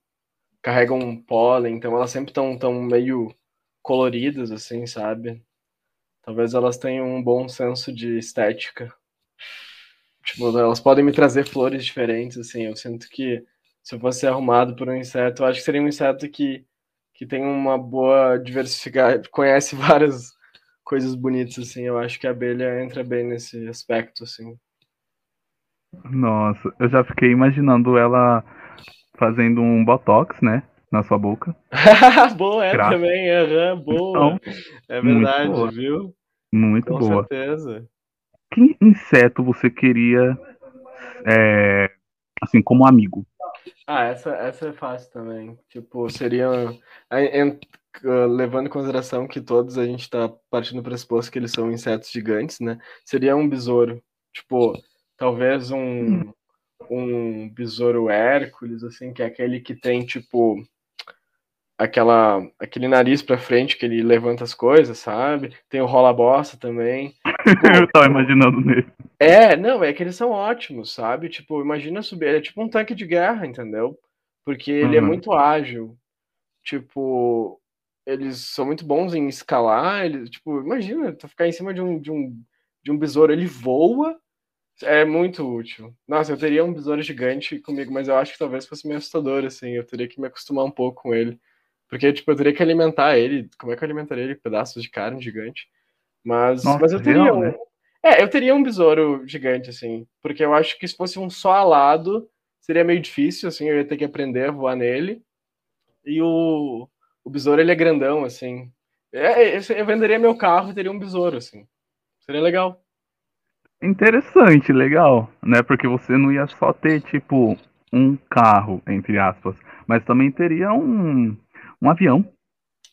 carregam pólen, então elas sempre estão tão meio coloridas, assim, sabe? Talvez elas tenham um bom senso de estética. Tipo, elas podem me trazer flores diferentes, assim. Eu sinto que se eu fosse arrumado por um inseto, eu acho que seria um inseto que, que tem uma boa diversificação, conhece várias coisas bonitas, assim. Eu acho que a abelha entra bem nesse aspecto, assim. Nossa, eu já fiquei imaginando ela fazendo um botox, né? Na sua boca. boa, é Graças. também, uhum, boa. Então, é verdade, viu? Muito Com boa. Com certeza. Que inseto você queria, é, assim, como amigo? Ah, essa, essa é fácil também. Tipo, seria. Levando em consideração que todos a gente está partindo do pressuposto que eles são insetos gigantes, né? Seria um besouro. Tipo, talvez um, um besouro Hércules, assim, que é aquele que tem, tipo, aquela aquele nariz para frente que ele levanta as coisas, sabe? Tem o rola bosta também. eu tava imaginando nele. É, não, é que eles são ótimos, sabe? Tipo, imagina subir, é tipo um tanque de guerra, entendeu? Porque ele é uhum. é muito ágil. Tipo, eles são muito bons em escalar, ele, tipo, imagina, tu ficar em cima de um de um de um besouro, ele voa, é muito útil. Nossa, eu teria um besouro gigante comigo, mas eu acho que talvez fosse meio assustador, assim, eu teria que me acostumar um pouco com ele. Porque, tipo, eu teria que alimentar ele. Como é que eu alimentaria ele? Pedaços de carne gigante. Mas, Nossa, mas eu teria real, um... né? É, eu teria um besouro gigante, assim. Porque eu acho que se fosse um só alado, seria meio difícil, assim. Eu ia ter que aprender a voar nele. E o, o besouro, ele é grandão, assim. É, eu venderia meu carro e teria um besouro, assim. Seria legal. Interessante, legal, né? Porque você não ia só ter, tipo, um carro, entre aspas, mas também teria um, um avião.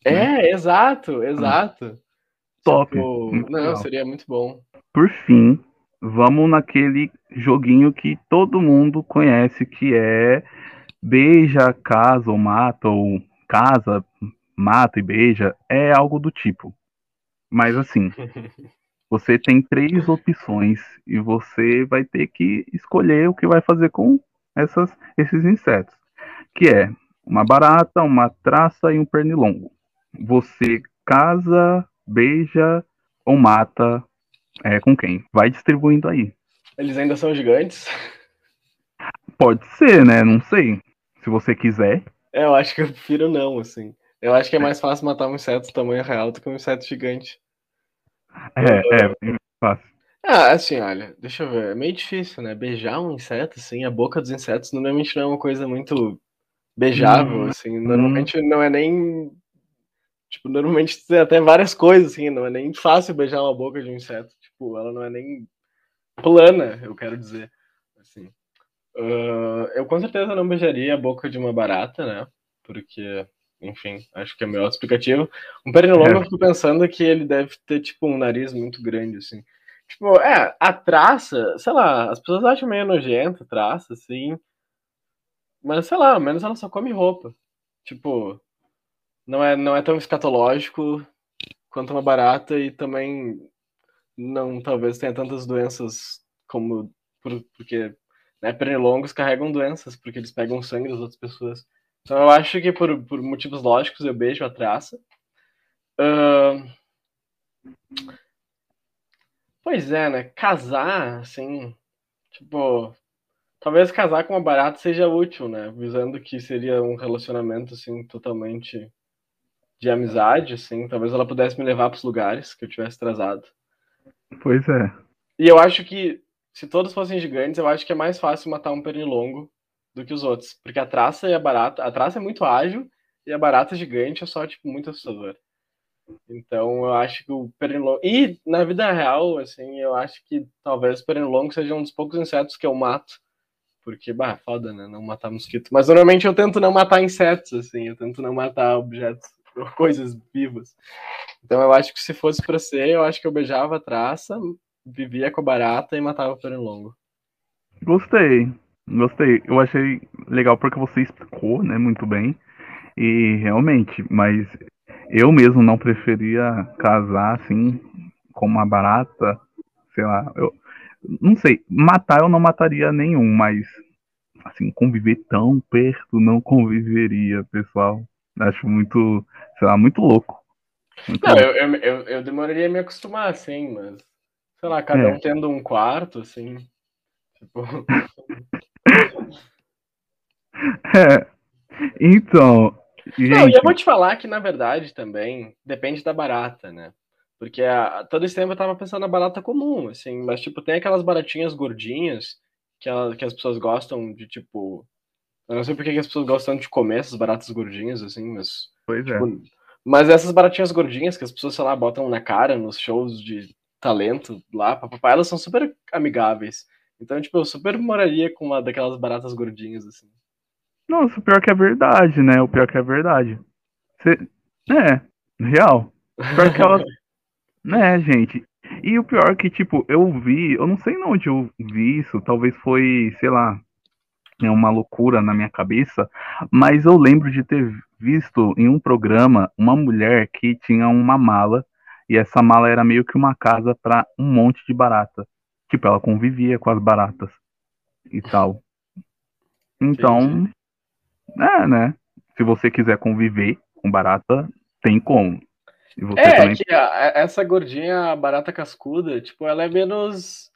É, né? exato, exato. Top. Tipo, não, legal. seria muito bom. Por fim, vamos naquele joguinho que todo mundo conhece, que é beija, casa ou mata, ou casa, mata e beija, é algo do tipo. Mas assim, você tem três opções e você vai ter que escolher o que vai fazer com essas, esses insetos, que é uma barata, uma traça e um pernilongo. Você casa, beija ou mata é, com quem? Vai distribuindo aí. Eles ainda são gigantes? Pode ser, né? Não sei. Se você quiser. É, eu acho que eu prefiro não, assim. Eu acho que é mais fácil matar um inseto tamanho real do que um inseto gigante. É, é, bem fácil. Ah, assim, olha, deixa eu ver. É meio difícil, né? Beijar um inseto, assim, a boca dos insetos normalmente não é uma coisa muito beijável, hum, assim. Normalmente hum. não é nem. Tipo, normalmente tem até várias coisas, assim, não é nem fácil beijar uma boca de um inseto. Tipo, ela não é nem plana, eu quero dizer. Uh, eu com certeza não beijaria a boca de uma barata, né? Porque enfim, acho que é o melhor explicativo. Um pernilongo, é. eu fico pensando que ele deve ter, tipo, um nariz muito grande, assim. Tipo, é, a traça, sei lá, as pessoas acham meio nojento traça, assim. Mas, sei lá, ao menos ela só come roupa. Tipo, não é, não é tão escatológico quanto uma barata e também não, talvez tenha tantas doenças como, porque, né, pernilongos carregam doenças, porque eles pegam sangue das outras pessoas. Então eu acho que por, por motivos lógicos eu beijo a traça. Uh... Pois é, né? Casar, assim, tipo, talvez casar com uma barata seja útil, né? Visando que seria um relacionamento, assim, totalmente de amizade, assim. Talvez ela pudesse me levar para os lugares que eu tivesse trazado. Pois é. E eu acho que, se todos fossem gigantes, eu acho que é mais fácil matar um pernilongo do que os outros. Porque a traça a barata. A traça é muito ágil e a barata gigante é só, tipo, muito assustador. Então eu acho que o pernilongo. E na vida real, assim, eu acho que talvez o pernilongo seja um dos poucos insetos que eu mato. Porque, bah, foda, né? Não matar mosquito. Mas normalmente eu tento não matar insetos, assim, eu tento não matar objetos coisas vivas. Então eu acho que se fosse pra ser, eu acho que eu beijava a traça, vivia com a barata e matava o pernilongo. Gostei. Gostei. Eu achei legal porque você explicou, né, muito bem. E realmente, mas eu mesmo não preferia casar assim com uma barata, sei lá, eu não sei, matar eu não mataria nenhum, mas assim, conviver tão perto não conviveria, pessoal. Acho muito, sei lá, muito louco. Muito não, louco. Eu, eu, eu, demoraria a me acostumar, assim, mas sei lá, cada é. um tendo um quarto, assim. Tipo. É. Então. Gente... Não, e eu vou te falar que, na verdade, também depende da barata, né? Porque a, todo esse tempo eu tava pensando na barata comum, assim, mas, tipo, tem aquelas baratinhas gordinhas que, ela, que as pessoas gostam de, tipo. Eu não sei por que as pessoas gostam de comer essas baratas gordinhas, assim, mas. Pois tipo, é. Mas essas baratinhas gordinhas que as pessoas, sei lá, botam na cara nos shows de talento lá, papapá, elas são super amigáveis. Então, tipo, eu super moraria com uma daquelas baratas gordinhas, assim. Nossa, o pior que é verdade, né? O pior que é verdade. Cê... É, real. O pior que ela. né, gente? E o pior que, tipo, eu vi, eu não sei onde eu vi isso, talvez foi, sei lá, é uma loucura na minha cabeça, mas eu lembro de ter visto em um programa uma mulher que tinha uma mala, e essa mala era meio que uma casa para um monte de barata. Tipo, ela convivia com as baratas e tal. Então, Entendi. é, né? Se você quiser conviver com barata, tem como. é, também... que a, essa gordinha, barata cascuda, tipo, ela é menos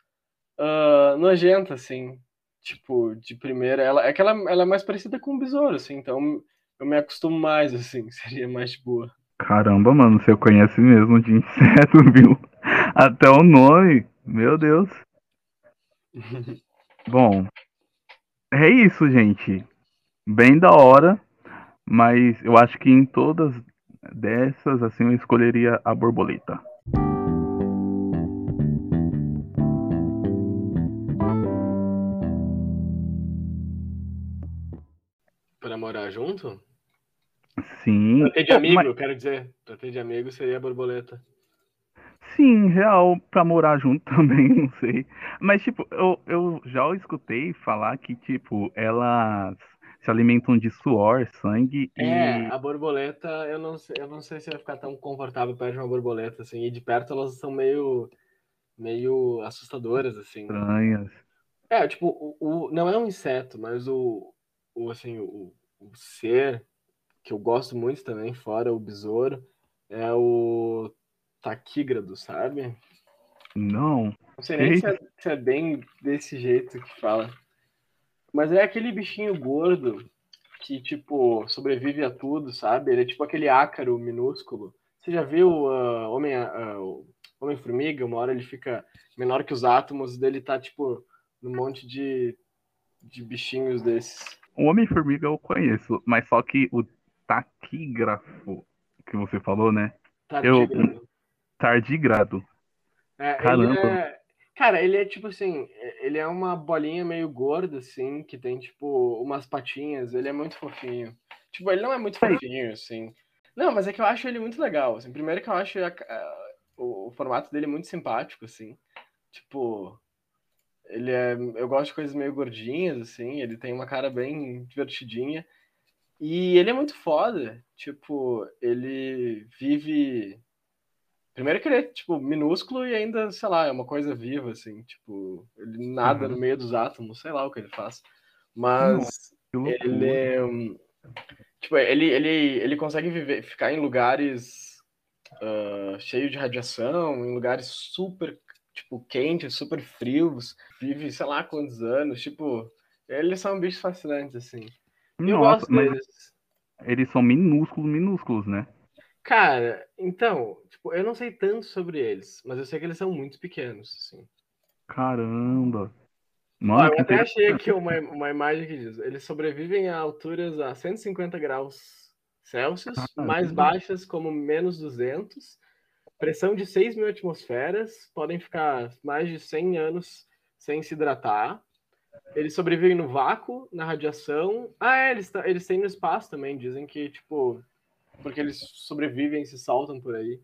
uh, nojenta, assim. Tipo, de primeira, ela é que ela, ela é mais parecida com um besouro, assim, então eu me acostumo mais, assim, seria mais de boa. Caramba, mano, você conhece mesmo de inseto, viu? Até o nome, meu Deus. Bom, é isso, gente. Bem da hora, mas eu acho que em todas Dessas, assim, eu escolheria a borboleta. Pra morar junto? Sim. Pra ter de amigo, mas... eu quero dizer. Pra ter de amigo seria a borboleta. Sim, real, pra morar junto também, não sei. Mas, tipo, eu, eu já escutei falar que, tipo, elas se alimentam de suor, sangue é, e. É, a borboleta, eu não, sei, eu não sei se vai ficar tão confortável perto de uma borboleta, assim, e de perto elas são meio. meio assustadoras, assim. Estranhas. É, tipo, o, o, não é um inseto, mas o. o assim, o, o ser que eu gosto muito também, fora o besouro, é o taquígrado, sabe? Não. Não sei nem se é, se é, bem desse jeito que fala. Mas é aquele bichinho gordo que, tipo, sobrevive a tudo, sabe? Ele é tipo aquele ácaro minúsculo. Você já viu uh, Homem, uh, Homem-Formiga? Uma hora ele fica menor que os átomos, dele tá, tipo, num monte de, de bichinhos desses. O Homem-Formiga eu conheço, mas só que o taquígrafo que você falou, né? Eu, tardigrado. É, Caramba. Ele é... Cara, ele é tipo assim, ele é uma bolinha meio gorda, assim, que tem, tipo, umas patinhas, ele é muito fofinho. Tipo, ele não é muito fofinho, assim. Não, mas é que eu acho ele muito legal, assim. Primeiro que eu acho a, a, o, o, formato dele muito simpático, assim. Tipo, ele é... Eu gosto de coisas meio gordinhas, assim, ele tem uma cara bem divertidinha. E ele é muito foda. Tipo, ele vive. Primeiro que ele é, tipo, minúsculo e ainda, sei lá, é uma coisa viva, assim. Tipo, ele nada uhum. no meio dos átomos, sei lá o que ele faz. Mas ele é. Tipo, ele, ele, ele consegue viver, ficar em lugares uh, cheios de radiação, em lugares super, tipo, quentes, super frios. Vive, sei lá quantos anos. Tipo, eles são bichos fascinantes, assim. Eu Nossa, gosto deles. Eles são minúsculos, minúsculos, né? Cara, então, tipo, eu não sei tanto sobre eles, mas eu sei que eles são muito pequenos, assim. Caramba. Mano, eu até achei aqui uma, uma imagem que diz: eles sobrevivem a alturas a 150 graus Celsius, mais baixas como menos 200, pressão de 6 mil atmosferas, podem ficar mais de 100 anos sem se hidratar, eles sobrevivem no vácuo, na radiação. Ah, é, eles, eles têm no espaço também. Dizem que, tipo, porque eles sobrevivem, se saltam por aí.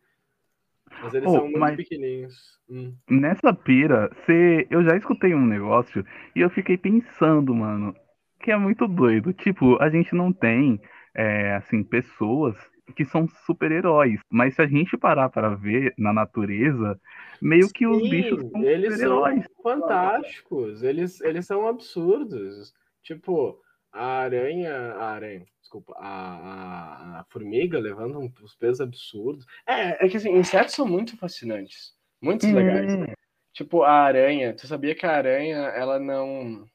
Mas eles oh, são muito pequenininhos. Hum. Nessa pira, cê, eu já escutei um negócio e eu fiquei pensando, mano, que é muito doido. Tipo, a gente não tem, é, assim, pessoas que são super-heróis. Mas se a gente parar para ver na natureza, meio que os bichos são eles são fantásticos. Eles, eles são absurdos. Tipo, a aranha, a aranha, desculpa, a, a, a formiga levando uns pesos absurdos. É, é que assim, insetos são muito fascinantes, muito hum. legais. Tipo, a aranha, tu sabia que a aranha, ela não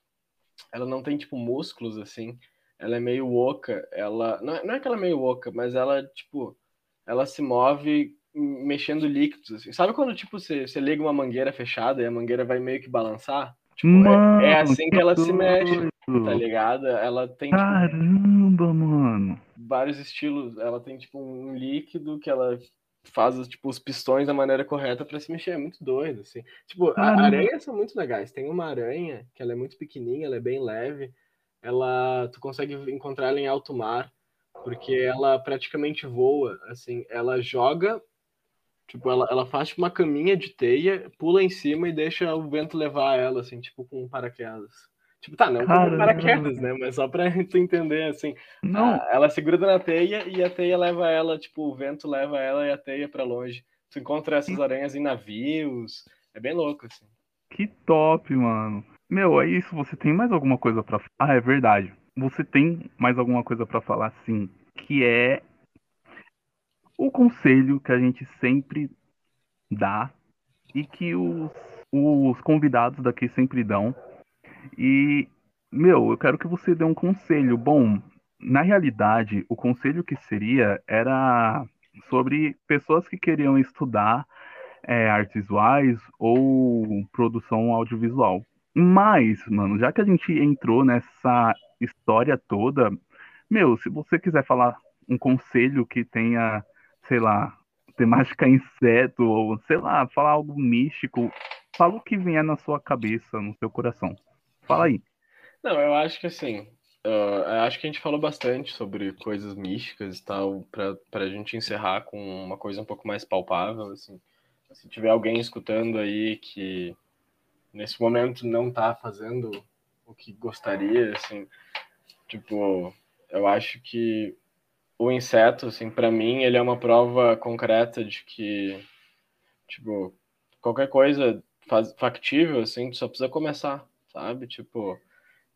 ela não tem tipo músculos assim ela é meio oca, ela não é, não é que ela é meio oca, mas ela tipo, ela se move mexendo líquidos assim. Sabe quando tipo você, você liga uma mangueira fechada e a mangueira vai meio que balançar? Tipo, mano, é, é, assim que, ela se mexe, tá ligado? Ela tem tipo, Caramba, mano. Vários estilos, ela tem tipo um líquido que ela faz tipo os pistões da maneira correta para se mexer, é muito doido assim. Tipo, Caramba. aranhas são muito legais. Tem uma aranha que ela é muito pequenininha, ela é bem leve ela tu consegue encontrar ela em alto mar, porque ela praticamente voa, assim, ela joga, tipo, ela, ela faz tipo, uma caminha de teia, pula em cima e deixa o vento levar ela, assim, tipo, com paraquedas. Tipo, tá, não com paraquedas, né? Mas só pra tu entender, assim. Não. A, ela se gruda na teia e a teia leva ela, tipo, o vento leva ela e a teia para longe. Tu encontra essas aranhas em navios. É bem louco, assim. Que top, mano. Meu, é isso. Você tem mais alguma coisa para Ah, é verdade. Você tem mais alguma coisa para falar, sim. Que é o conselho que a gente sempre dá e que os, os convidados daqui sempre dão. E, meu, eu quero que você dê um conselho. Bom, na realidade, o conselho que seria era sobre pessoas que queriam estudar é, artes visuais ou produção audiovisual. Mas, mano, já que a gente entrou nessa história toda, meu, se você quiser falar um conselho que tenha sei lá, temática inseto, ou sei lá, falar algo místico. Fala o que vier na sua cabeça, no seu coração. Fala aí. Não, eu acho que assim, uh, acho que a gente falou bastante sobre coisas místicas e tal, para a gente encerrar com uma coisa um pouco mais palpável, assim. Se tiver alguém escutando aí que nesse momento não tá fazendo o que gostaria, assim, tipo, eu acho que o inseto, assim, para mim, ele é uma prova concreta de que, tipo, qualquer coisa faz, factível, assim, só precisa começar, sabe? Tipo,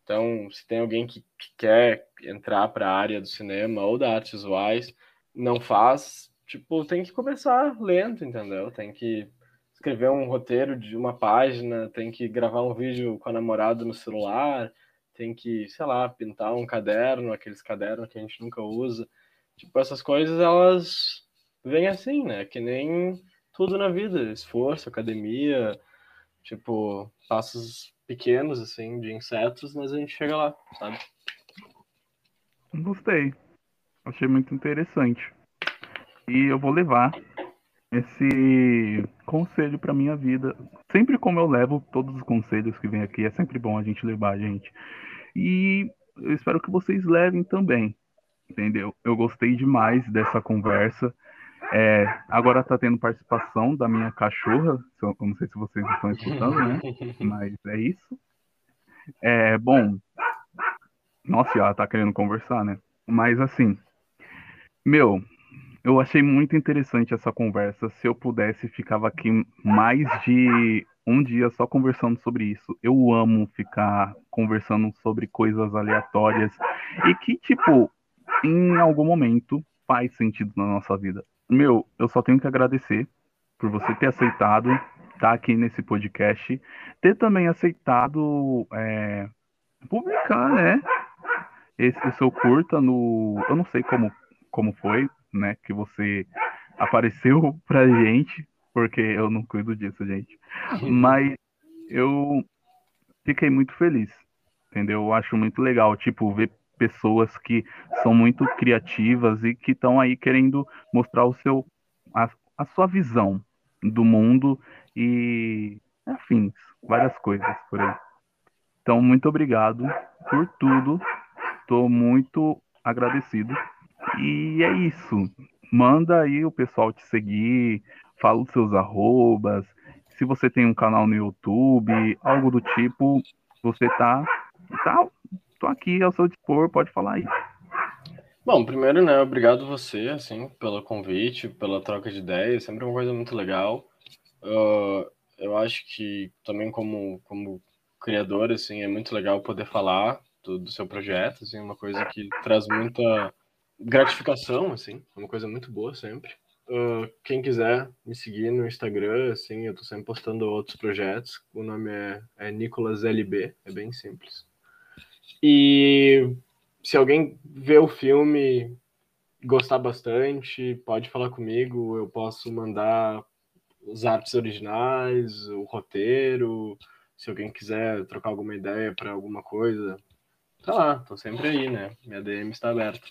então, se tem alguém que, que quer entrar para a área do cinema ou da artes visuais, não faz, tipo, tem que começar lento, entendeu? Tem que escrever um roteiro de uma página, tem que gravar um vídeo com a namorada no celular, tem que, sei lá, pintar um caderno, aqueles cadernos que a gente nunca usa. Tipo, essas coisas, elas vêm assim, né? Que nem tudo na vida, esforço, academia, tipo, passos pequenos, assim, de insetos, mas a gente chega lá, sabe? Gostei. Achei muito interessante. E eu vou levar esse conselho para minha vida. Sempre como eu levo todos os conselhos que vem aqui, é sempre bom a gente levar, gente. E eu espero que vocês levem também entendeu? Eu gostei demais dessa conversa. É, agora tá tendo participação da minha cachorra, eu não sei se vocês estão escutando, né? Mas é isso. É, bom, nossa, ela tá querendo conversar, né? Mas assim, meu, eu achei muito interessante essa conversa. Se eu pudesse, ficava aqui mais de um dia só conversando sobre isso. Eu amo ficar conversando sobre coisas aleatórias e que, tipo, em algum momento faz sentido na nossa vida. Meu, eu só tenho que agradecer por você ter aceitado estar tá aqui nesse podcast, ter também aceitado é, publicar, né? Esse seu curta no. Eu não sei como, como foi, né? Que você apareceu pra gente, porque eu não cuido disso, gente. Mas eu fiquei muito feliz, entendeu? Eu acho muito legal, tipo, ver pessoas que são muito criativas e que estão aí querendo mostrar o seu a, a sua visão do mundo e afins, várias coisas por aí. Então, muito obrigado por tudo. Estou muito agradecido. E é isso. Manda aí o pessoal te seguir, fala os seus arrobas. Se você tem um canal no YouTube, algo do tipo, você tá, tá tô aqui ao seu dispor, pode falar aí. Bom, primeiro, né, obrigado você, assim, pelo convite, pela troca de ideias, sempre uma coisa muito legal. Uh, eu acho que também como, como criador, assim, é muito legal poder falar do, do seu projeto, assim, uma coisa que traz muita gratificação, assim, uma coisa muito boa sempre. Uh, quem quiser me seguir no Instagram, assim, eu tô sempre postando outros projetos. O nome é, é Nicolas LB, é bem simples. E se alguém vê o filme gostar bastante, pode falar comigo, eu posso mandar os artes originais, o roteiro, se alguém quiser trocar alguma ideia para alguma coisa, tá lá, tô sempre aí, né? Minha DM está aberta.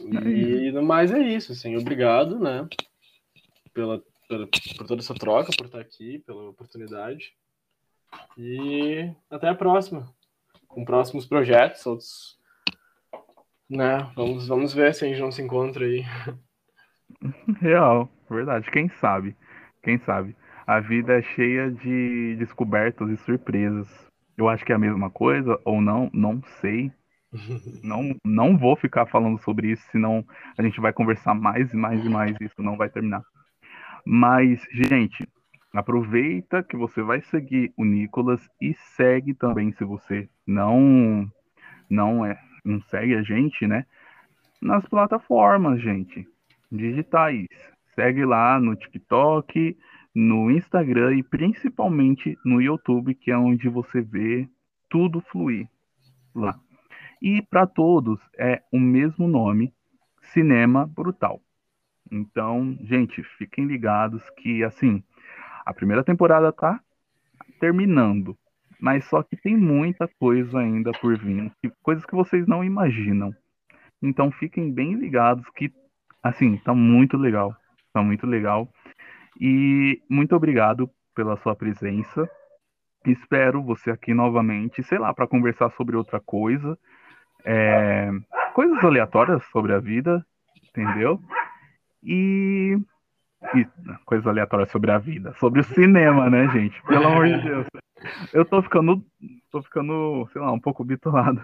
E no mais é isso, assim, obrigado, né? Pela, pela, por toda essa troca, por estar aqui, pela oportunidade. E até a próxima com próximos projetos, outros. Né? Vamos, vamos ver se a gente não se encontra aí. Real, verdade. Quem sabe? Quem sabe? A vida é cheia de descobertas e surpresas. Eu acho que é a mesma coisa, ou não, não sei. Não, não vou ficar falando sobre isso, senão a gente vai conversar mais e mais e mais e isso não vai terminar. Mas, gente, aproveita que você vai seguir o Nicolas e segue também se você não não é não segue a gente, né? Nas plataformas, gente, digitais. Segue lá no TikTok, no Instagram e principalmente no YouTube, que é onde você vê tudo fluir lá. E para todos é o mesmo nome, Cinema Brutal. Então, gente, fiquem ligados que assim, a primeira temporada tá terminando, mas só que tem muita coisa ainda por vir, coisas que vocês não imaginam. Então fiquem bem ligados que assim, tá muito legal. Tá muito legal. E muito obrigado pela sua presença. Espero você aqui novamente, sei lá, para conversar sobre outra coisa. É, coisas aleatórias sobre a vida, entendeu? E, e coisas aleatórias sobre a vida, sobre o cinema, né, gente? Pelo amor de Deus. Eu tô ficando, tô ficando, sei lá, um pouco bitolado.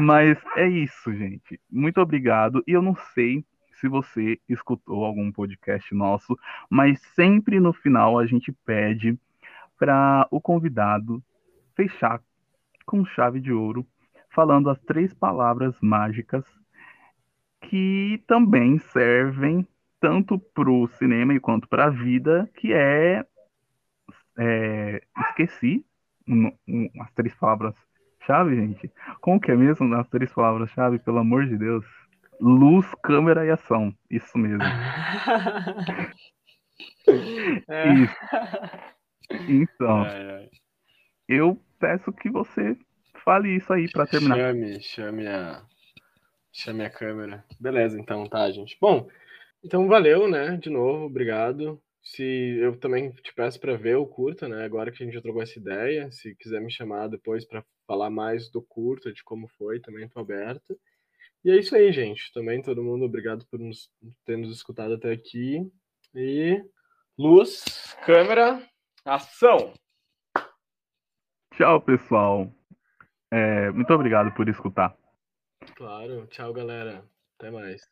Mas é isso, gente. Muito obrigado. E eu não sei se você escutou algum podcast nosso, mas sempre no final a gente pede para o convidado fechar com chave de ouro, falando as três palavras mágicas que também servem tanto para o cinema quanto para a vida, que é, é esqueci um, um, as três palavras-chave, gente. Como que é mesmo as três palavras-chave, pelo amor de Deus? Luz, câmera e ação. Isso mesmo. é. Isso. Então, eu peço que você fale isso aí para terminar. Chame, chame a, chame a câmera. Beleza, então, tá, gente. Bom, então valeu, né? De novo, obrigado. Se eu também te peço para ver o curta, né? Agora que a gente já trocou essa ideia, se quiser me chamar depois para falar mais do curta, de como foi, também tô aberto. E é isso aí, gente. Também todo mundo, obrigado por nos, ter nos escutado até aqui. E luz, câmera, ação! Tchau, pessoal. É, muito obrigado por escutar. Claro. Tchau, galera. Até mais.